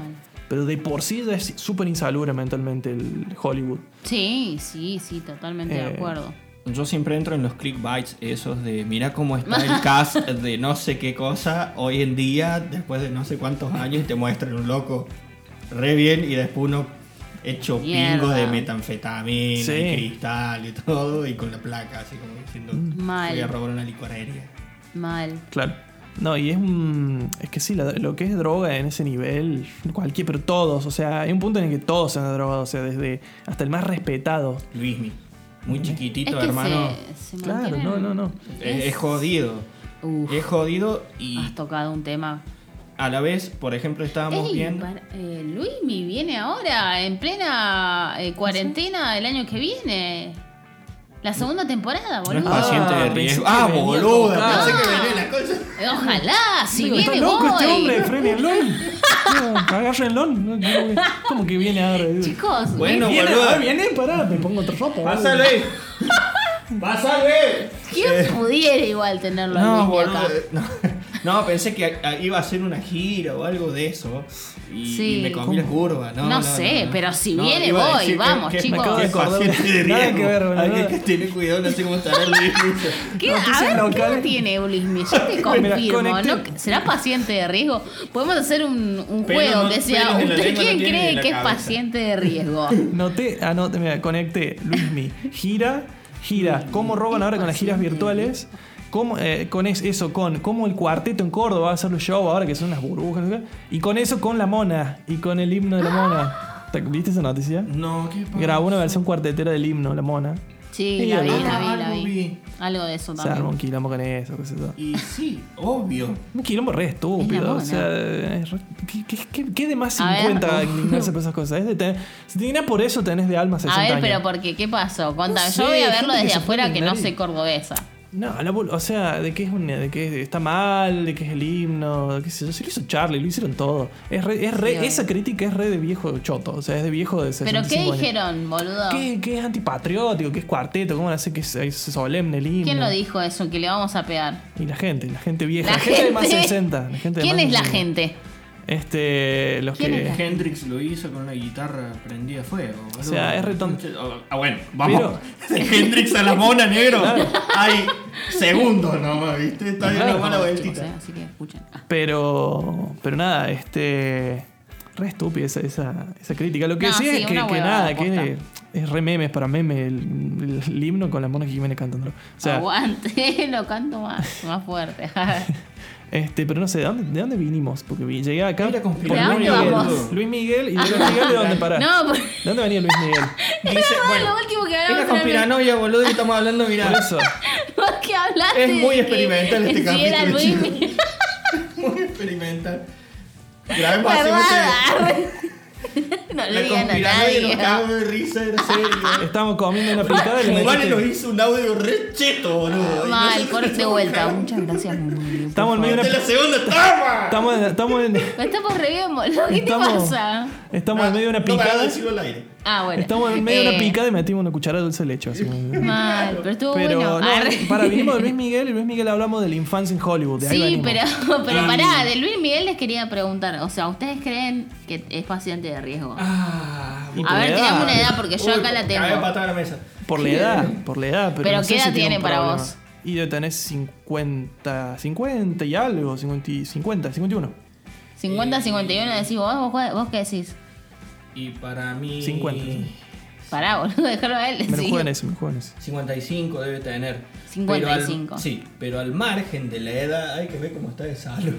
Pero de por sí es súper insalubre mentalmente el Hollywood. Sí, sí, sí, totalmente de Eh, acuerdo. Yo siempre entro en los clickbites esos de mira cómo está el *laughs* cast de no sé qué cosa hoy en día, después de no sé cuántos años, y te muestran un loco re bien y después uno hecho Mierda. pingo de metanfetamina Sí. y cristal y todo, y con la placa, así como diciendo, Mal. voy a robar una licorería. Mal. Claro. No, y es un. Es que sí, lo que es droga en ese nivel, cualquier, pero todos. O sea, hay un punto en el que todos se han drogado. O sea, desde. Hasta el más respetado. Luismi, muy chiquitito, es que hermano. se, se Claro, no, no, no. Es, es jodido. Uf, Es jodido y has tocado un tema. a la vez, por ejemplo, estábamos Ey, viendo... para- eh, Luismi viene ahora, en plena eh, cuarentena el año que viene. La segunda temporada, No es boludo. paciente de Ah, riesgo. Ah, boluda, con- pensé que venía la cosa. Eh, Ojalá, si Digo, viene está loco este voy. hombre, frenenlo. *laughs* No, agárrenlo. No, ¿Cómo que- ¿Cómo que viene ahora? Chicos, Bueno, viene, boluda. ah, viene, pará, me pongo otra ropa. Pásale. *laughs* Pásale. ¿quién pudiera igual tenerlo No, Luismi boludo. acá? No, *laughs* no, pensé que iba a hacer una gira o algo de eso. Y, Sí. y me comí la curva. No, No no, sé, no. pero si No, viene, voy, vamos, que- chicos. Me acabo de de. Nada riesgo. que ver, boludo. Alguien que tiene cuidado, no sé cómo estará Luis. ¿Qué, a ver, ¿qué tiene Luismi? Yo te *laughs* Mira, confirmo. ¿no? ¿Será paciente de riesgo? Podemos hacer un, un juego no- que sea, ¿usted quién cree que es paciente de riesgo? *laughs* Noté, anoté, mira, conecté, Luismi, gira, gira, cómo roban ahora con las giras virtuales, cómo, eh, con es- eso, con cómo el cuarteto en Córdoba va a hacer los show ahora que son unas burbujas, y con eso con la mona, y con el himno de la mona. ¿Te- ¿Viste esa noticia? No, ¿qué pasa? Grabó una versión cuartetera del himno, la mona. Sí, Sí, la vi, algo- la vi, la algo vi. vi. Algo de eso Se arma un también. quilombo con eso, qué sé yo. Y sí, obvio. Un quilombo re Es estúpido. O sea, es re- ¿qué, qué, qué- qué de más A ver. 50 *laughs* indignarse por esas cosas? Es de tener- si te por eso, tenés de alma 60 A ver, años. pero ¿por qué? ¿Qué pasó? Contame. No Yo voy a verlo desde afuera que no soy cordobesa. No, la o sea, de que es un, de que está mal, de que es el himno, qué sé yo, si lo hizo Charlie, lo hicieron todo. Es re- es re- Sí, esa crítica es re de viejo choto, o sea, es de viejo de ¿Pero 65 qué años. dijeron, boludo? Que, que es antipatriótico, que es cuarteto, cómo hace que es, es solemne el himno. ¿Quién lo dijo eso? Que le vamos a pegar. Y la gente, la gente vieja, La la, gente, de más gente. 60. La gente de ¿Quién más es la 60. gente? Este, los ¿Quién que... Hendrix lo hizo con la guitarra prendida a fuego. O sea, es retón- Ah, bueno, vamos. *laughs* De Hendrix a la mona, negro. Hay segundos nomás, ¿viste? Está bien Claro. una mala Chicos, vueltita. eh, así que escuchen. Ah. Pero, pero nada, este. Re estúpida esa, esa, esa crítica. Lo que No, sí, sí, es que, una que nada, que es re memes para meme el, el himno con la Mona Jiménez cantando. O sea, Aguante, *laughs* lo canto más, más fuerte. *laughs* este, pero no sé, ¿de dónde, de dónde vinimos? Porque vi- llegué acá Mira, por Luis Miguel. vamos. Luis Miguel y de Luis Miguel de dónde *laughs* pará. no, por- ¿De dónde venía Luis Miguel? *laughs* Dice, lo bueno, último que es hablamos la era conspiranoia, boludo, que estamos hablando, Por mirá. eso. *laughs* ¿Por qué hablaste? Es muy de que- experimental este que si era capítulo, Luis chicos. Miguel? Muy experimental. Grabemos así. *laughs* No le digan a nos nadie. cagamos de risa, era *laughs* serio. Estábamos comiendo una picada y le Vale nos hizo un audio re cheto, boludo. Mal, corte vuelta. Muchas gracias, Estamos en medio de una. la segunda toma. Estamos, en- estamos, en, Estamos re bien, boludo. ¿Qué te pasa? estamos en medio de una picada. decirlo al aire. Ah, bueno. Estamos en medio de una Eh, picada y metimos una cucharada de dulce de leche. así Mal, pero estuvo Pero bueno. no, Arre. para vinimos de Luis Miguel y Luis Miguel hablamos de la infancia en Hollywood. De Sí, pero, pero pará, de Luis Miguel les quería preguntar. O sea, ¿ustedes creen que es paciente de riesgo? Ah, A ver, tirame una edad porque yo acá la tengo. a la mesa. Por la edad, por la edad. Pero, Pero no sé ¿qué edad si tiene para problema. vos? Y de tener 50, 50 y algo, 50, y- 50 51. 50, 51 decís vos, vos, vos qué decís. Y para mí. 50, sí. Pará, boludo, dejarlo a él. Me lo sí. juego en ese, me lo juego en ese. 55 debe tener. 55. Pero al, sí, pero al margen de la edad hay que ver cómo está de salud.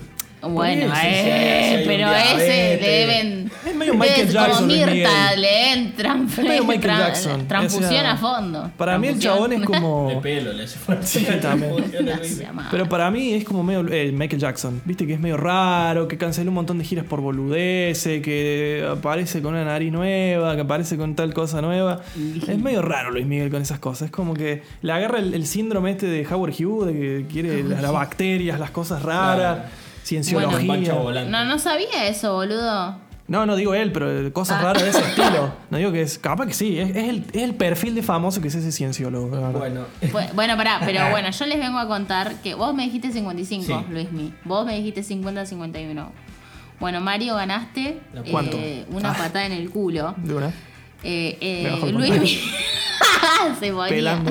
Bueno, Sí, sí, sí, eh, sí, pero ese deben. Es medio Michael Jackson, Como Mirta, Miguel. leen tran- Es medio Michael Jackson. Transfusión o sea, a fondo. Para mí el chabón es como. *laughs* De pelo le hace falta. Sí. *laughs* Pero para mí es como medio eh, Michael Jackson. Viste que es medio raro, que canceló un montón de giras por boludeces, que aparece con una nariz nueva, que aparece con tal cosa nueva. Es medio raro Luis Miguel con esas cosas. Es como que le agarra el, el síndrome este de Howard Hughes, de que quiere las, las bacterias, las cosas raras, Claro. Cienciología. Bueno. No, no sabía eso, boludo. No, no digo él, pero cosas Ah. raras de ese *laughs* estilo. No digo que es. Capaz que sí, es, es el, es el perfil de famoso que es ese cienciólogo. Bueno, Bu- Bueno, pará, pero *laughs* bueno, yo les vengo a contar que vos me dijiste 55, Sí. Luismi. Vos me dijiste 50-51. Bueno, Mario, ganaste eh, una Ah. patada en el culo. De una. Eh, eh, Luismi. *laughs* Se ponía.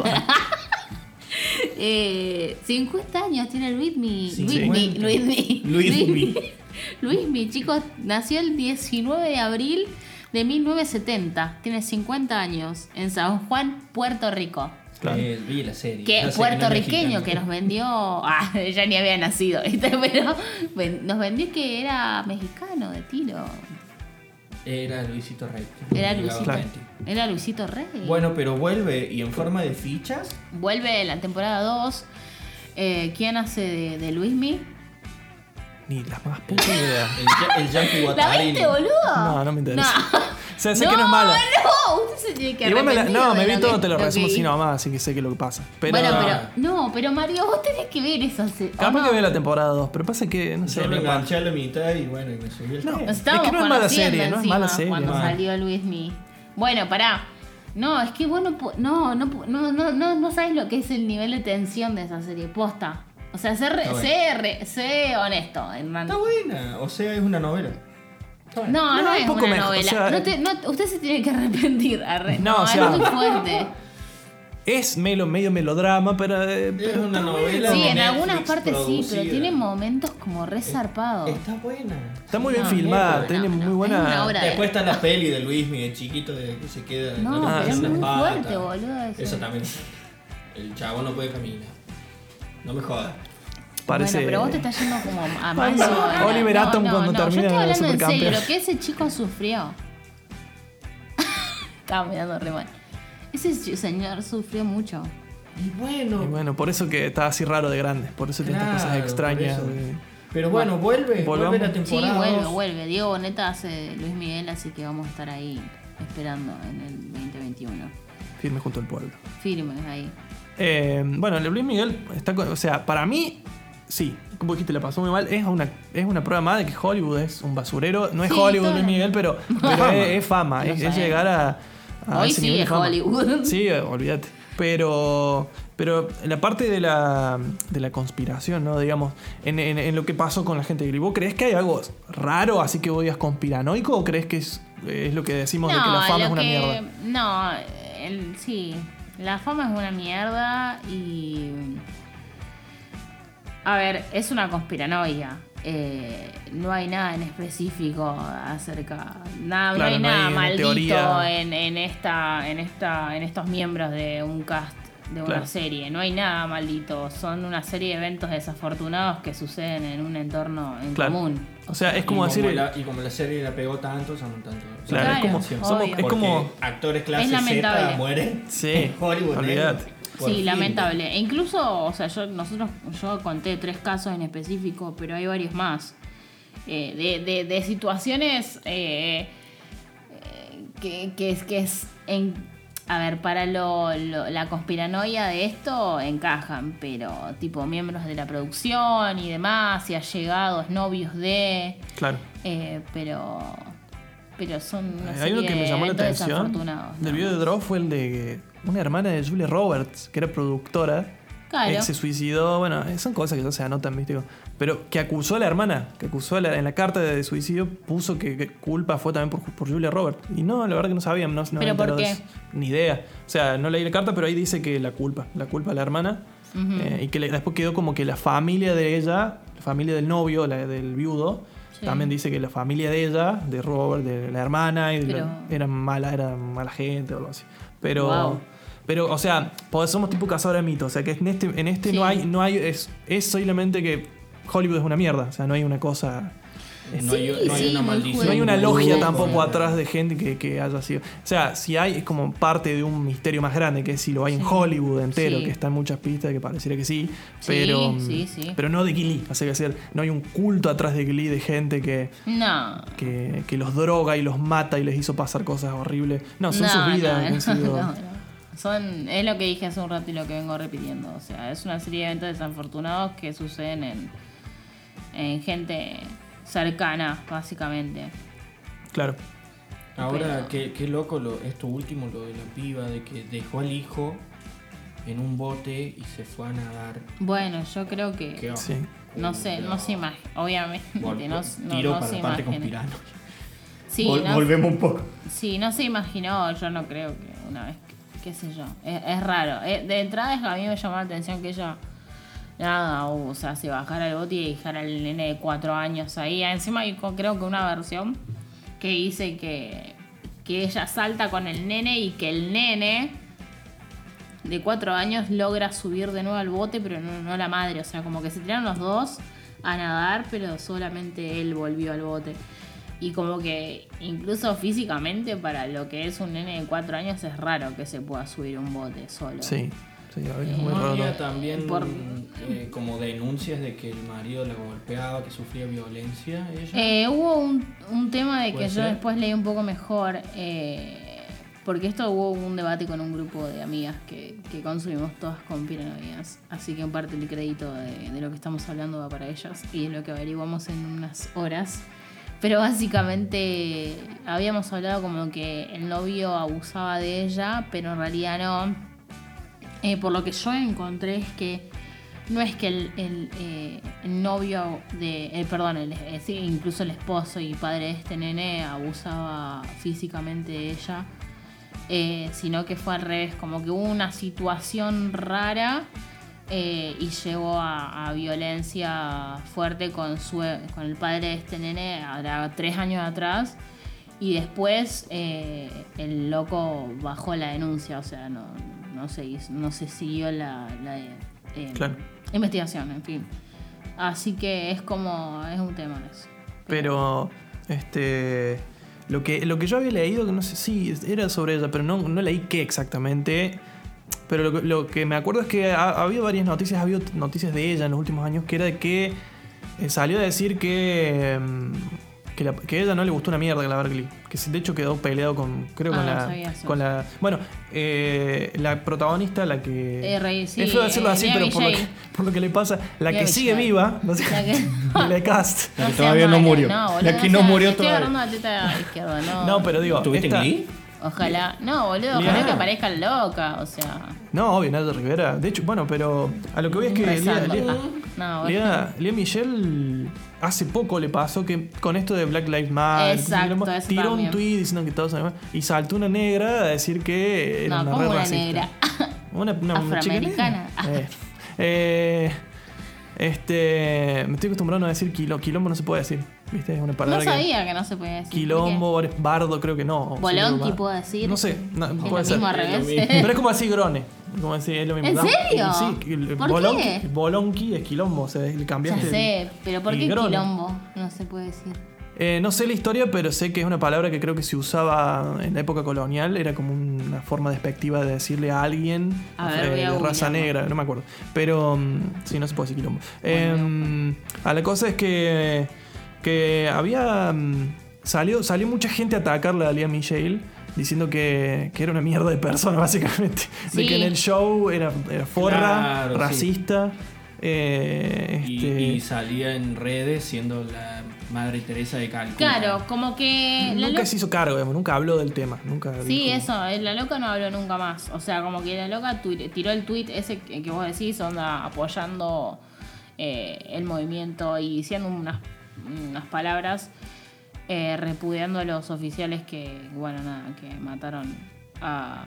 Pelando. Eh, 50 años tiene Luismi. 50. Luismi. Luismi. Luismi. *laughs* Luismi, chicos, nació el 19 de abril de 1970. Tiene 50 años en San Juan, Puerto Rico. Claro. eh, vi la serie. Que puertorriqueño que nos vendió. *laughs* Ah, ya ni había nacido, ¿viste? *laughs* Pero ven- nos vendió que era mexicano de tiro. Era Luisito Rey. Era Luisito. Claro. 20. Era Luisito Rey. Bueno, pero vuelve y en forma de fichas. Vuelve la temporada 2. Eh, ¿Quién hace de, de Luismi? Ni la más puta idea. *laughs* El, ya- el Yankee ¿La viste, boludo? No, no me interesa. No. O *laughs* sea, sé que no es mala. No, usted se tiene que Igual me la- no, me vi todo, que- te lo resumo así nomás, así que sé que es lo que pasa. Pero, bueno, pero. No, pero Mario, vos tenés que ver eso. se- ¿o Capaz no? que veo la temporada 2, pero pasa que, no sé, Yo me enganché a la mitad y bueno, y me subí el No. Es que no es mala serie, no es mala serie, cuando no. salió Luismi. Bueno, pará. No, es que vos no, no, no, no, no, no, no sabes lo que es el nivel de tensión de esa serie. Posta. O sea, sé, sé, re- sé honesto, Hernán. Está buena, o sea, es una novela. No, no, No, es un poco una mejor, novela. o sea, no te- no- usted se tiene que *laughs* arrepentir. arre- No, No, o sea- es muy fuerte. Es medio, medio melodrama, pero. eh, Es pero una novela. Sí, en algunas partes sí, pero tiene momentos como re zarpados. Está buena. Está muy bien No, filmada, no, tiene no, muy no, buena. es una obra de- Después está la peli de Luismi, de chiquito, de que se queda. No, le pero es muy las fuerte, boludo, eso. Eso también. El chavo no puede caminar. No me jodas. Parece. Bueno, pero vos te estás yendo como a más. Oliver Atom cuando no, termina Yo estoy hablando en serio, lo que ese chico sufrió. *laughs* acá mirando re mal. Ese señor sufrió mucho. Y bueno, Y bueno, por eso que está así raro de grande. Por eso tiene estas cosas extrañas. de- pero bueno, vuelve, Volvamos. vuelve la Sí, temporada. vuelve, dos. vuelve. Diego Boneta hace Luis Miguel, así que vamos a estar ahí esperando en el 2021. Firme junto al pueblo. Firmes ahí. Eh, bueno, el Luis Miguel está con- O sea, para mí, sí, como dijiste, le pasó muy mal. Es una, es una prueba más de que Hollywood es un basurero. No es Sí, Hollywood. Luis Miguel, pero, *laughs* pero es, es fama. Es, llegar a. a Hoy ese sí nivel de es fama. Hollywood. *laughs* Sí, olvídate. Pero, pero la parte de la, de la conspiración, ¿no? Digamos, en, en- en lo que pasó con la gente de ¿vos crees que hay algo raro, así que vos digas conspiranoico, o crees que es, es lo que decimos de que la fama lo es una que- mierda? No, el- sí. La fama es una mierda y. A ver, es una conspiranoia. Eh, no hay nada en específico acerca. Nada, Claro, no hay no nada maldito en, en esta, en esta, en estos miembros de un cast de una Claro. serie. No hay nada maldito. Son una serie de eventos desafortunados que suceden en un entorno en Claro. común. O sea, es Y como decir. la, y como la serie la pegó tanto, son tanto. Claro, es como- somos- es como- actores clase Es Z lamentable. mueren Sí, en Hollywood. olvídate. Sí, fin. lamentable. E incluso, o sea, yo, nosotros, yo conté tres casos en específico, pero hay varios más. Eh, de, de- de situaciones eh, que, que es que es en a ver, para lo, lo- la conspiranoia de esto encajan, pero tipo miembros de la producción y demás, y allegados, novios de, Claro. eh, pero pero son una Hay serie uno que me llamó la atención del video de Drop fue el de una hermana de Julia Roberts, que era productora. Claro. se suicidó, bueno, eh, son cosas que ya se anotan, ¿viste? Pero que acusó a la hermana, que acusó a la- en la carta de suicidio, puso que, que culpa fue también por, por Julia Roberts. Y no, la verdad que no sabían, no, no. Ni idea. O sea, no leí la carta, pero ahí dice que la culpa, la culpa a la hermana. Eh, y que le- después quedó como que la familia de ella, la familia del novio, la del viudo, Sí. también dice que la familia de ella, de Robert, de la hermana, y la- Pero- eran mala, era mala gente o algo así. Pero, Wow. Pero o sea, pues somos tipo cazadores de mitos. O sea, que en este, en este Sí. no hay, no hay, es, es solamente que Hollywood es una mierda. O sea, no hay una cosa. No hay, no hay Sí, una maldición. No hay una logia tampoco atrás de gente que, que haya sido. O sea, si hay, es como parte de un misterio más grande, que si lo hay en Sí. Hollywood entero, Sí. que están muchas pistas que pareciera que sí, Sí, pero, sí, sí. pero no de Glee. O sea, que decir, no hay un culto atrás de Glee de gente que, No. que, que los droga y los mata y les hizo pasar cosas horribles. No, son No, sus vidas. no, han sido- *laughs* no, no. Son, es lo que dije hace un rato y lo que vengo repitiendo. O sea, es una serie de eventos desafortunados que suceden en, en gente cercana, básicamente. Claro. Ahora, Pero- qué, qué loco lo, esto último, lo de la piba, de que dejó al hijo en un bote y se fue a nadar. Bueno, yo creo que. Qué Sí. No sé, no se imagina. Obviamente, Vol- no, no- tiro no para se parte imagina. conspiranoia. Sí, Vol- no, Volvemos un poco. sí, no se imaginó. Yo no creo que una vez. Qué sé yo. Es, raro. Eh, de entrada, es que a mí me llamó la atención que ella. Nada, o sea, se bajara el bote y dejara al nene de cuatro años ahí. Encima hay creo que una versión que dice que, que ella salta con el nene y que el nene de cuatro años logra subir de nuevo al bote, pero no, no la madre. O sea, como que se tiraron los dos a nadar, pero solamente él volvió al bote. Y como que incluso físicamente para lo que es un nene de cuatro años es raro que se pueda subir un bote solo. Sí. Sí, a ver, es Eh, muy No raro. había también Por- eh, como denuncias de que el marido la golpeaba, que sufría violencia. Ella. Eh, hubo un, un tema de que ¿Puede yo ser? después leí un poco mejor, eh, porque esto hubo un debate con un grupo de amigas que, que consumimos todas con piranoias, así que en parte el crédito de, de lo que estamos hablando va para ellas y es lo que averiguamos en unas horas. Pero básicamente habíamos hablado como que el novio abusaba de ella, pero en realidad no. Eh, por lo que yo encontré es que no es que el, el, eh, novio de. El, perdón, el, eh, sí, incluso el esposo y padre de este nene abusaba físicamente de ella, eh, sino que fue al revés, como que hubo una situación rara eh, y llevó a, a violencia fuerte con, su, con el padre de este nene ahora tres años atrás. Y después eh, el loco bajó la denuncia, o sea, no, no, se, hizo- no se siguió la, la, eh, Claro. investigación, en fin. Así que es como, es un tema eso. Pero, este. Lo que, lo que yo había leído, que no sé si era sobre ella, pero no, no leí qué exactamente. Pero lo, que- lo que me acuerdo es que ha, ha habido varias noticias, ha habido noticias de ella en los últimos años, que era de que eh, salió a decir que, mm, que, la- que a ella no le gustó una mierda Clavar Glee. Que de hecho quedó peleado con, creo, Ah, con, no la, con la... Bueno, eh, la protagonista, la que... Eh, re- sí, es feo decirlo eh, así, pero por lo, que, por lo que le pasa, la que sigue viva, no sé, La que- *laughs* de la *laughs* cast. La que todavía no murió. La que no murió todavía. la no. No, pero digo, ¿Tuviste esta- en Glee? Ojalá. No, boludo, ojalá que aparezca loca, o sea. No, obvio, Naya Rivera. De hecho, bueno, pero a lo que voy es que Lea, rezando. Lea- No, boludo. Lea- Lea Michelle hace poco le pasó que con esto de Black Lives Matter Exacto, eso tiró también. un tweet diciendo que todos son y saltó una negra a decir que era No, una ¿cómo re una racista. negra? Una, *laughs* una, una chica Afroamericana. negra. Eh, eh, este, me estoy acostumbrando a decir quilombo, quilombo no se puede decir, ¿viste? Es una No palabra sabía que no se podía decir. quilombo, bardo creo que no. Bolonqui puedo decir. No sé, no, Es puede lo ser. mismo al revés. Pero es como así grone. Como decir, es lo mismo. ¿En serio? Sí, el ¿Por bolonqui, qué? bolonqui es quilombo, o sea, le Ya cambiaste. el- sé, pero ¿por qué grone. quilombo? No se puede decir. Eh, no sé la historia, pero sé que es una palabra que creo que se usaba en la época colonial. Era como una forma despectiva de decirle a alguien A ver, eh, de raza negra, no me acuerdo. Pero mm, sí, no se puede decir quilombo. Eh, a la cosa es que, que había. mm, salió, salió mucha gente a atacarle a Lea Michelle. Diciendo que, que era una mierda de persona, *laughs* básicamente. De que en el show era, era forra, Claro, sí. racista. eh, Y, este, y salía en redes siendo la madre Teresa de Calcuta. Claro, como que la nunca loca. se hizo cargo, digamos, nunca habló del tema. Nunca Sí, dijo- eso, eh, la loca no habló nunca más. O sea, como que la loca tiró el tweet ese que vos decís, onda apoyando eh, el movimiento y diciendo unas, unas palabras eh, repudiando a los oficiales que, bueno, nada, que mataron a,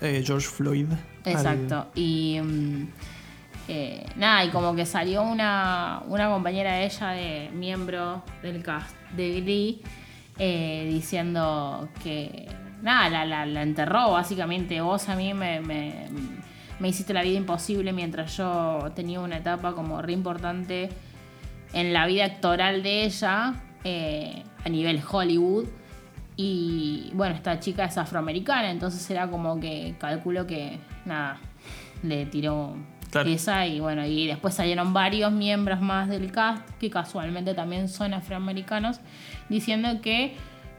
eh, George Floyd. al- Exacto. Y mm, eh, nada, y como que salió una, una compañera de ella, de miembro del cast de Glee, eh, diciendo que nada, la, la, la enterró básicamente. Vos a mí me, me, me hiciste la vida imposible mientras yo tenía una etapa como re importante en la vida actoral de ella eh, a nivel Hollywood. Y bueno, esta chica es afroamericana, entonces era como que calculo que nada, le tiró Claro. esa y bueno, y después salieron varios miembros más del cast que casualmente también son afroamericanos, diciendo que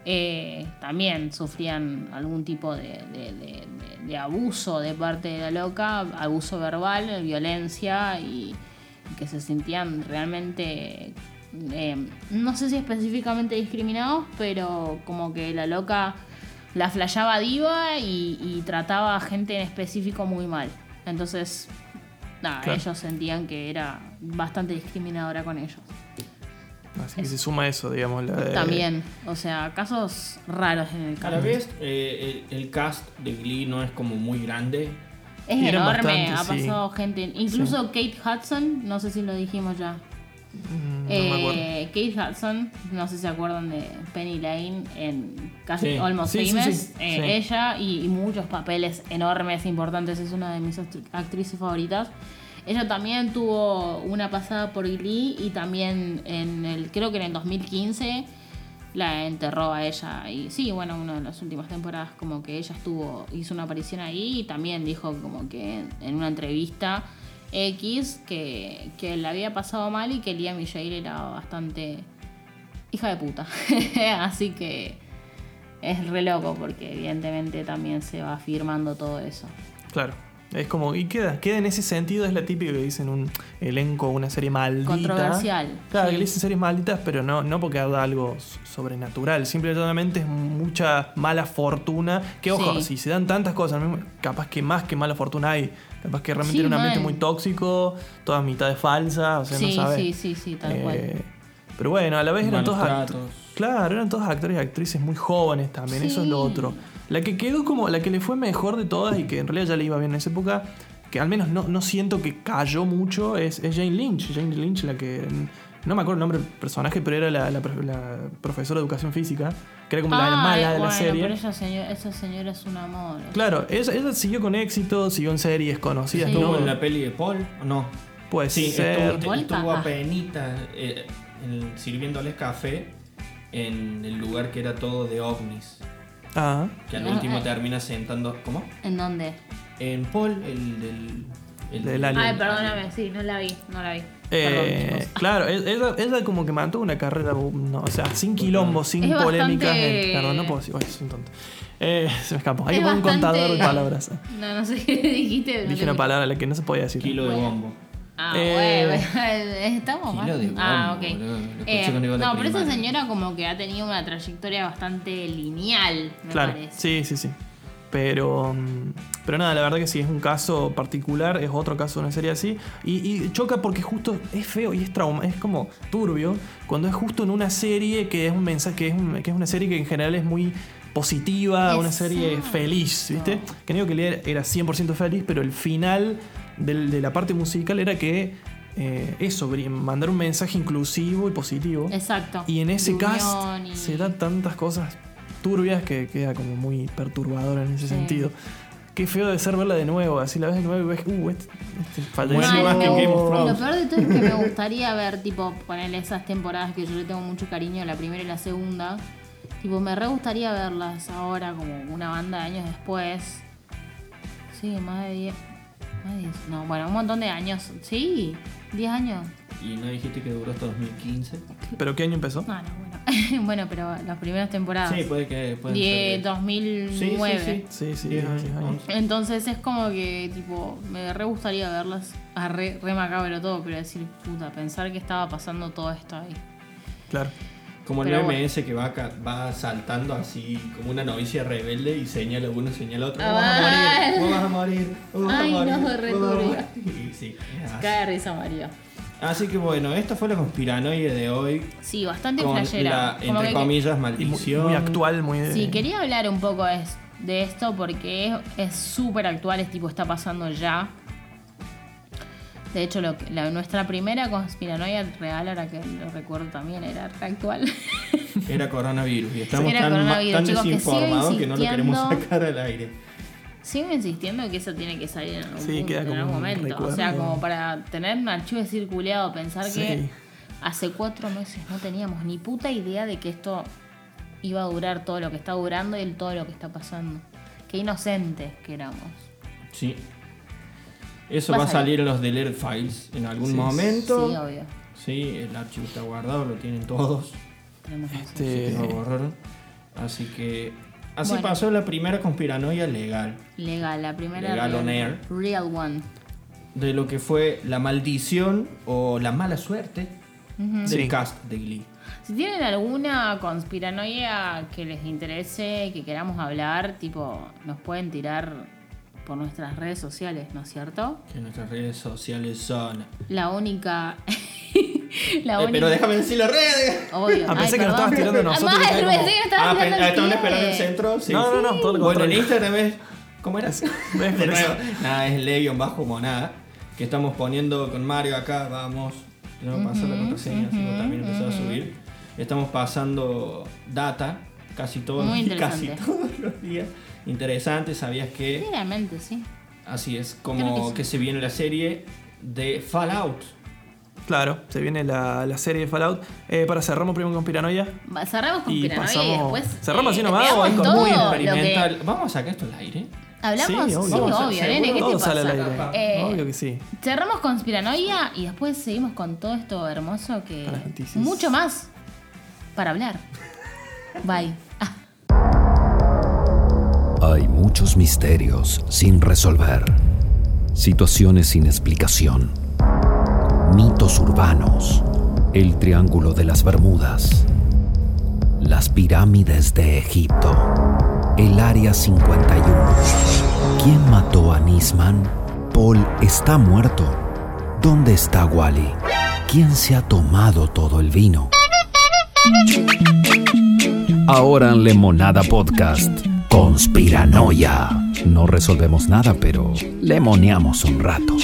eh, también sufrían algún tipo de, de- de- de- de abuso de parte de la loca, abuso verbal, violencia y que se sentían realmente, eh, no sé si específicamente discriminados, pero como que la loca la flayaba diva y, y trataba a gente en específico muy mal. Entonces, nada, Claro. ellos sentían que era bastante discriminadora con ellos. Así que se suma eso, digamos. la de- También, o sea, casos raros en el A la caso. vez, eh, el, el cast de Glee no es como muy grande. Es Y enorme, ha sí. pasado gente. Incluso Kate Hudson, no sé si lo dijimos ya. Mm, no. Eh, Kate Hudson, no sé si se acuerdan de Penny Lane en casi Sí. Almost Sí, Famous. sí, Eh. Ella y, y muchos papeles enormes, importantes, es una de mis actri- actrices favoritas. Ella también tuvo una pasada por Glee y también en el, creo que en el 2015 la enterró a ella. Y sí, bueno, una de las últimas temporadas como que ella estuvo, hizo una aparición ahí y también dijo como que en una entrevista X que, que la había pasado mal y que Lía Michelle era bastante hija de puta. *laughs* Así que es re loco porque evidentemente también se va afirmando todo eso. Claro. Es como, y queda, queda en ese sentido, es la típica que dicen un elenco, una serie maldita. Controversial, Claro, sí. que le dicen series malditas, pero no, no porque haga algo sobrenatural. Simplemente es mucha mala fortuna. Que ojo, Sí. si se dan tantas cosas, capaz que más que mala fortuna hay. Capaz que realmente Sí, era un ambiente mal. muy tóxico, todas mitades falsas, o sea, no sí, sabes. sí, sí, sí, tal cual. Eh, pero bueno, a la vez eran Malos todos. Claro, eran todos actores y actrices muy jóvenes también, eso es lo otro. La que quedó como, la que le fue mejor de todas y que en realidad ya le iba bien en esa época, que al menos no, no siento que cayó mucho, es, es Jane Lynch. Jane Lynch, la que. No me acuerdo el nombre del personaje, pero era la, la profe- la profesora de educación física, que era como la Ah, mala eh, de la serie. Pero esa señora, esa señora es un amor. Claro, ella, ella siguió con éxito, siguió en series conocidas. Sí. ¿no? ¿Estuvo en la peli de Paul o no? Puede Sí, ser. estuvo, Paul estuvo apenita eh, en- sirviéndoles café en el lugar que era todo de ovnis. Ah, Que al Ah, último eh. termina sentando. ¿Cómo? ¿En dónde? En Paul, el del. el Del alien. Ay, perdóname, sí, no la vi, no la vi. Eh, claro, ella, ella como que mantuvo una carrera, no, o sea, sin quilombo, sin Es polémicas. bastante- en- perdón, no puedo decir, soy un tonto. Eh, se me escapó. Hay Es un bastante- contador de palabras. No, no sé *laughs* qué dijiste. Dije una palabra a la que no se podía decir. Kilo de bombo. Ah, Eh, bueno, *laughs* estamos mal. ah, ok. boludo. Eh, no, pero esa señora como que ha tenido una trayectoria bastante lineal, me Claro, parece. sí, sí, sí. Pero, mm, pero nada, la verdad que sí, es un caso particular, es otro caso de una serie así. Y, y choca porque justo es feo y es trauma, es como turbio cuando es justo en una serie que es un mensaje, que es, un- que es una serie que en general es muy positiva, una serie feliz, ¿viste? Que no digo que Lea era 100% feliz, pero el final del- de la parte musical era que eh, eso, mandar un mensaje inclusivo y positivo. Exacto. Y en ese De cast unión y- se dan tantas cosas turbias que queda como muy perturbador en ese Sí. sentido. Qué feo de ser verla de nuevo, así la ves de nuevo y ves, uh, este, este falleció. Bueno, más que. Game of Thrones. Lo peor de todo es que me gustaría ver, tipo, ponerle esas temporadas que yo le tengo mucho cariño, la primera y la segunda. Tipo, me re gustaría verlas ahora, como una banda de años después. Sí, más de 10. 10. No, bueno, un montón de años. Sí, 10 años. Y no dijiste que duró hasta 2015. ¿Pero qué año empezó? No, no, bueno. *laughs* bueno, pero las primeras temporadas. Sí, puede que. Die- ser. 2009. Sí, sí, Diez diez años, años. once. Entonces es como que, tipo, me re gustaría verlas. A re, re macabro todo, pero decir, puta, pensar que estaba pasando todo esto ahí. Claro. Como el Pero meme bueno. ese que va, va saltando así como una novicia rebelde y señala uno, señala otro. Ah, Vos vas a morir, vos vas a Ay, morir. no, vos vas a re morir, vos vas a turbio. morir. Y sí, es así. Cae de risa María. Así que bueno, esta fue la conspiranoia de hoy. Sí, bastante Con flashera. la, Como entre que- comillas, Y muy, maldición. muy actual, muy de- Sí, quería hablar un poco de, de esto porque es- es súper actual, es tipo, está pasando ya. De hecho, lo que- la- nuestra primera conspiranoia real, ahora que lo recuerdo también, era actual. *laughs* Era coronavirus. Y estamos Era tan, ma- coronavirus, tan chicos, que desinformados que no lo queremos insistiendo. sacar al aire. Sigo insistiendo que eso tiene que salir en algún, Sí, punto, queda en como algún momento. recuerdo. O sea, como para tener un archivo circulado, pensar Sí. que hace cuatro meses no teníamos ni puta idea de que esto iba a durar todo lo que está durando y el- todo lo que está pasando. Qué inocentes que éramos. Sí. Eso Va va a salir en los Delete Files en algún Sí. momento. Sí, obvio. Sí, el archivo está guardado, lo tienen todos. Este, que lo borraron. Así que. Así Bueno. pasó la primera conspiranoia legal. Legal, la primera Legal real, on air. real one. De lo que fue la maldición o la mala suerte del Sí. cast de Glee. Si tienen alguna conspiranoia que les interese, que queramos hablar, tipo, nos pueden tirar por nuestras redes sociales, ¿no es cierto? Que nuestras redes sociales son. La única. *laughs* la Eh, única. pero déjame decir las redes. Obvio. Ah, pensé Ay, que perdón. estabas tirando a nosotros, Ah, y cae pensé que me estabas Ah, tirando pe- estaban esperando el centro. Sí. No, no, no, todo lo Bueno, en. Instagram es. ¿Cómo era? De Por eso. nuevo. Nada, es Legion bajo monada. Que estamos poniendo con Mario acá. Vamos. Tengo que pasar la contraseña, si no también empezó a subir. Estamos pasando data casi todos, Muy casi interesante. todos los días. Interesante, sabías que Sí, realmente, sí. así es como que sí. que se viene la serie de Fallout. Claro, se viene la, la serie de Fallout. Eh, para cerramos primero con Piranoia. Cerramos con Y Piranoia y después. ¿cerramos así eh, nomás veamos o con todo Muy experimental. Vamos a sacar esto al aire. Hablamos, Sí, sí, obvio. obvio, Vamos a- nene, ¿qué te Todo pasa? sale al aire. Eh, Obvio que sí. Cerramos conspiranoia y después seguimos con todo esto hermoso que. Para las noticias. Mucho más para hablar. Bye. Hay muchos misterios sin resolver, situaciones sin explicación, mitos urbanos, el Triángulo de las Bermudas, las pirámides de Egipto, el Área 51. ¿Quién mató a Nisman? Paul está muerto. ¿Dónde está Wally? ¿Quién se ha tomado todo el vino? Ahora en Lemonada Podcast, Conspiranoia. No resolvemos nada, pero lemoneamos un rato.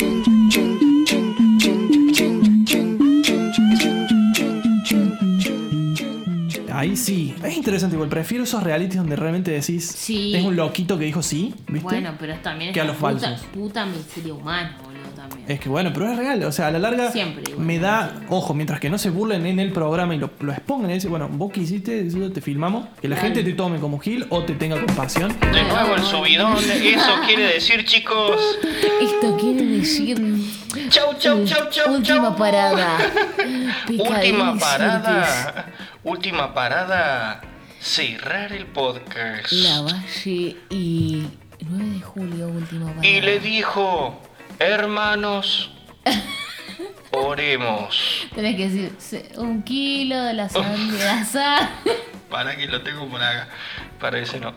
Ahí sí. Es interesante igual. Prefiero esos realities donde realmente decís. Sí. Es un loquito que dijo sí. ¿Viste? Bueno, pero también Que a los puta, falsos. puta miseria humana, también. Es que bueno, pero es real. O sea, a la larga Siempre igual. me da, ojo, mientras que no se burlen en el programa y lo, lo expongan y dicen, bueno, vos que hiciste, eso te filmamos, que la gente te tome como Gil o te tenga compasión. De nuevo el subidón. Eso quiere decir, chicos. Esto quiere decir. Chau, chau, chau, chau, Última chau. parada. Última parada. Última parada. Cerrar el podcast. La Valle y 9 de julio, última parada. Y le dijo, hermanos, *laughs* oremos. Tenés que decir un kilo de la sangre de azar. *laughs* Para que lo tengo por acá. Parece no.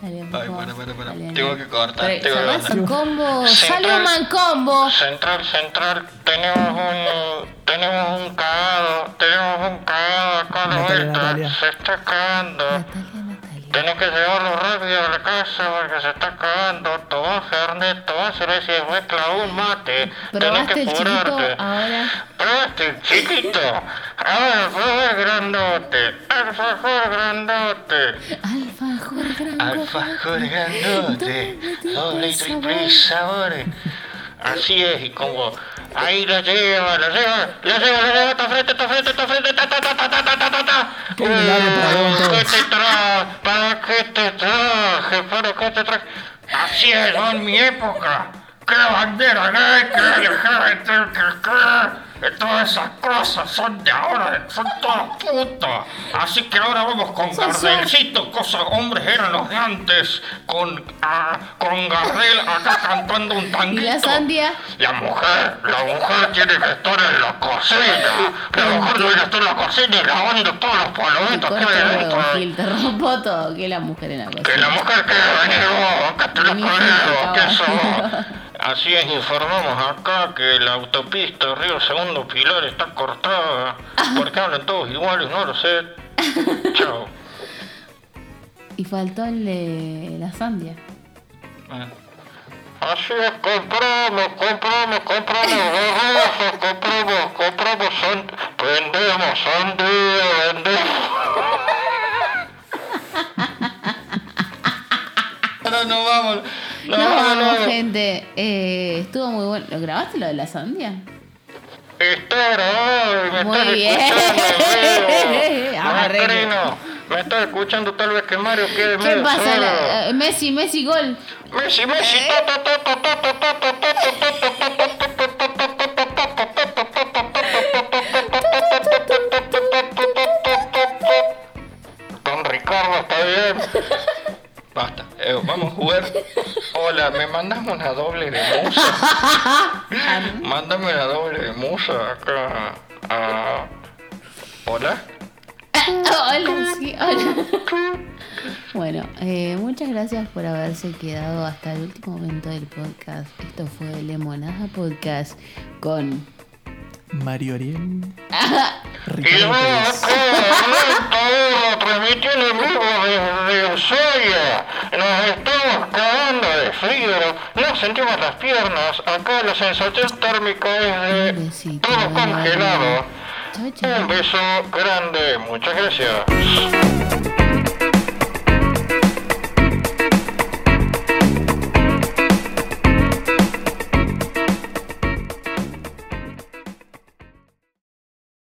Dale, Ay, para, para, para. Dale, Tengo que cortar, Pero, tengo que ¿cerrás cortar. un combo? Central. ¡Salud, combo! Central, central, tenemos un, tenemos un cagado, tenemos un cagado acá a la Natalia, vuelta, Natalia. se está cagando. Tenés que llevarlo rápido a la casa porque se está cagando. Tomá Fernet, tomá cerveza y clavó un mate. Tenés ¿Probaste que apurarte. ahora? ¿Probaste el chiquito? Ahora probá el grandote. Alfajor grandote. Alfajor grandote. Alfajor grandote. Doble y triple sabores. Así es, y como ahí lo lleva, lo lleva, lo lleva, lo lleva, está frente, está frente, está frente, ta ta ta ta ta ta ta ta milagro para León ¿Para todos. qué te traje? ¿Para qué te traje? ¿Para qué te traje? Así ¿no? en mi época. ¡Qué bandera gay! ¡Qué LGBT! ¡Qué qué! Todas esas cosas son de ahora, son todas putas. Así que ahora vamos con Gardelcito, cosas hombres eran los de antes. Con, ah, con Gardel acá cantando un tanguito. ¿Y la Sandia? La mujer, la mujer tiene que estar en la cocina. *laughs* La mujer tiene que estar en la cocina y lavando todos los palomitos que hay dentro. Gil, te rompo todo. Que la mujer en la Que cocina. la mujer que vos, acá te lo que caballo. *laughs* Así es, informamos acá que la autopista Río Segundo Pilar está cortada. *laughs* Porque hablan todos iguales, no lo sé. *laughs* Chao. Y faltó el de la Sandia. Ah. Así es, compramos, compramos, compramos *laughs* garrafas, compramos, compramos, san... vendemos sandía, vendemos. Ahora no vamos, no, no, no. gente. Estuvo muy bueno. ¿Lo grabaste lo de la sandía? Está grabado. Me muy bien. Escuchando, me está escuchando tal vez que Mario quede ¿Qué pasa? Messi, Messi, gol. Messi, Messi. Don Ricardo está bien. Basta, vamos a jugar. ¿Me mandas una doble de musa? *laughs* Mándame una doble de musa acá. Hola. *laughs* Hola, sí, hola. Bueno, eh, muchas gracias por haberse quedado hasta el último momento del podcast. Esto fue Lemonada Podcast con Mario Ariel. *laughs* Y Ricardo transmitiendo en vivo desde Ushuaia. Nos estamos cagando de frío, no sentimos las piernas. Acá la sensación térmica es de besito. todo congelado. Un beso grande, muchas gracias.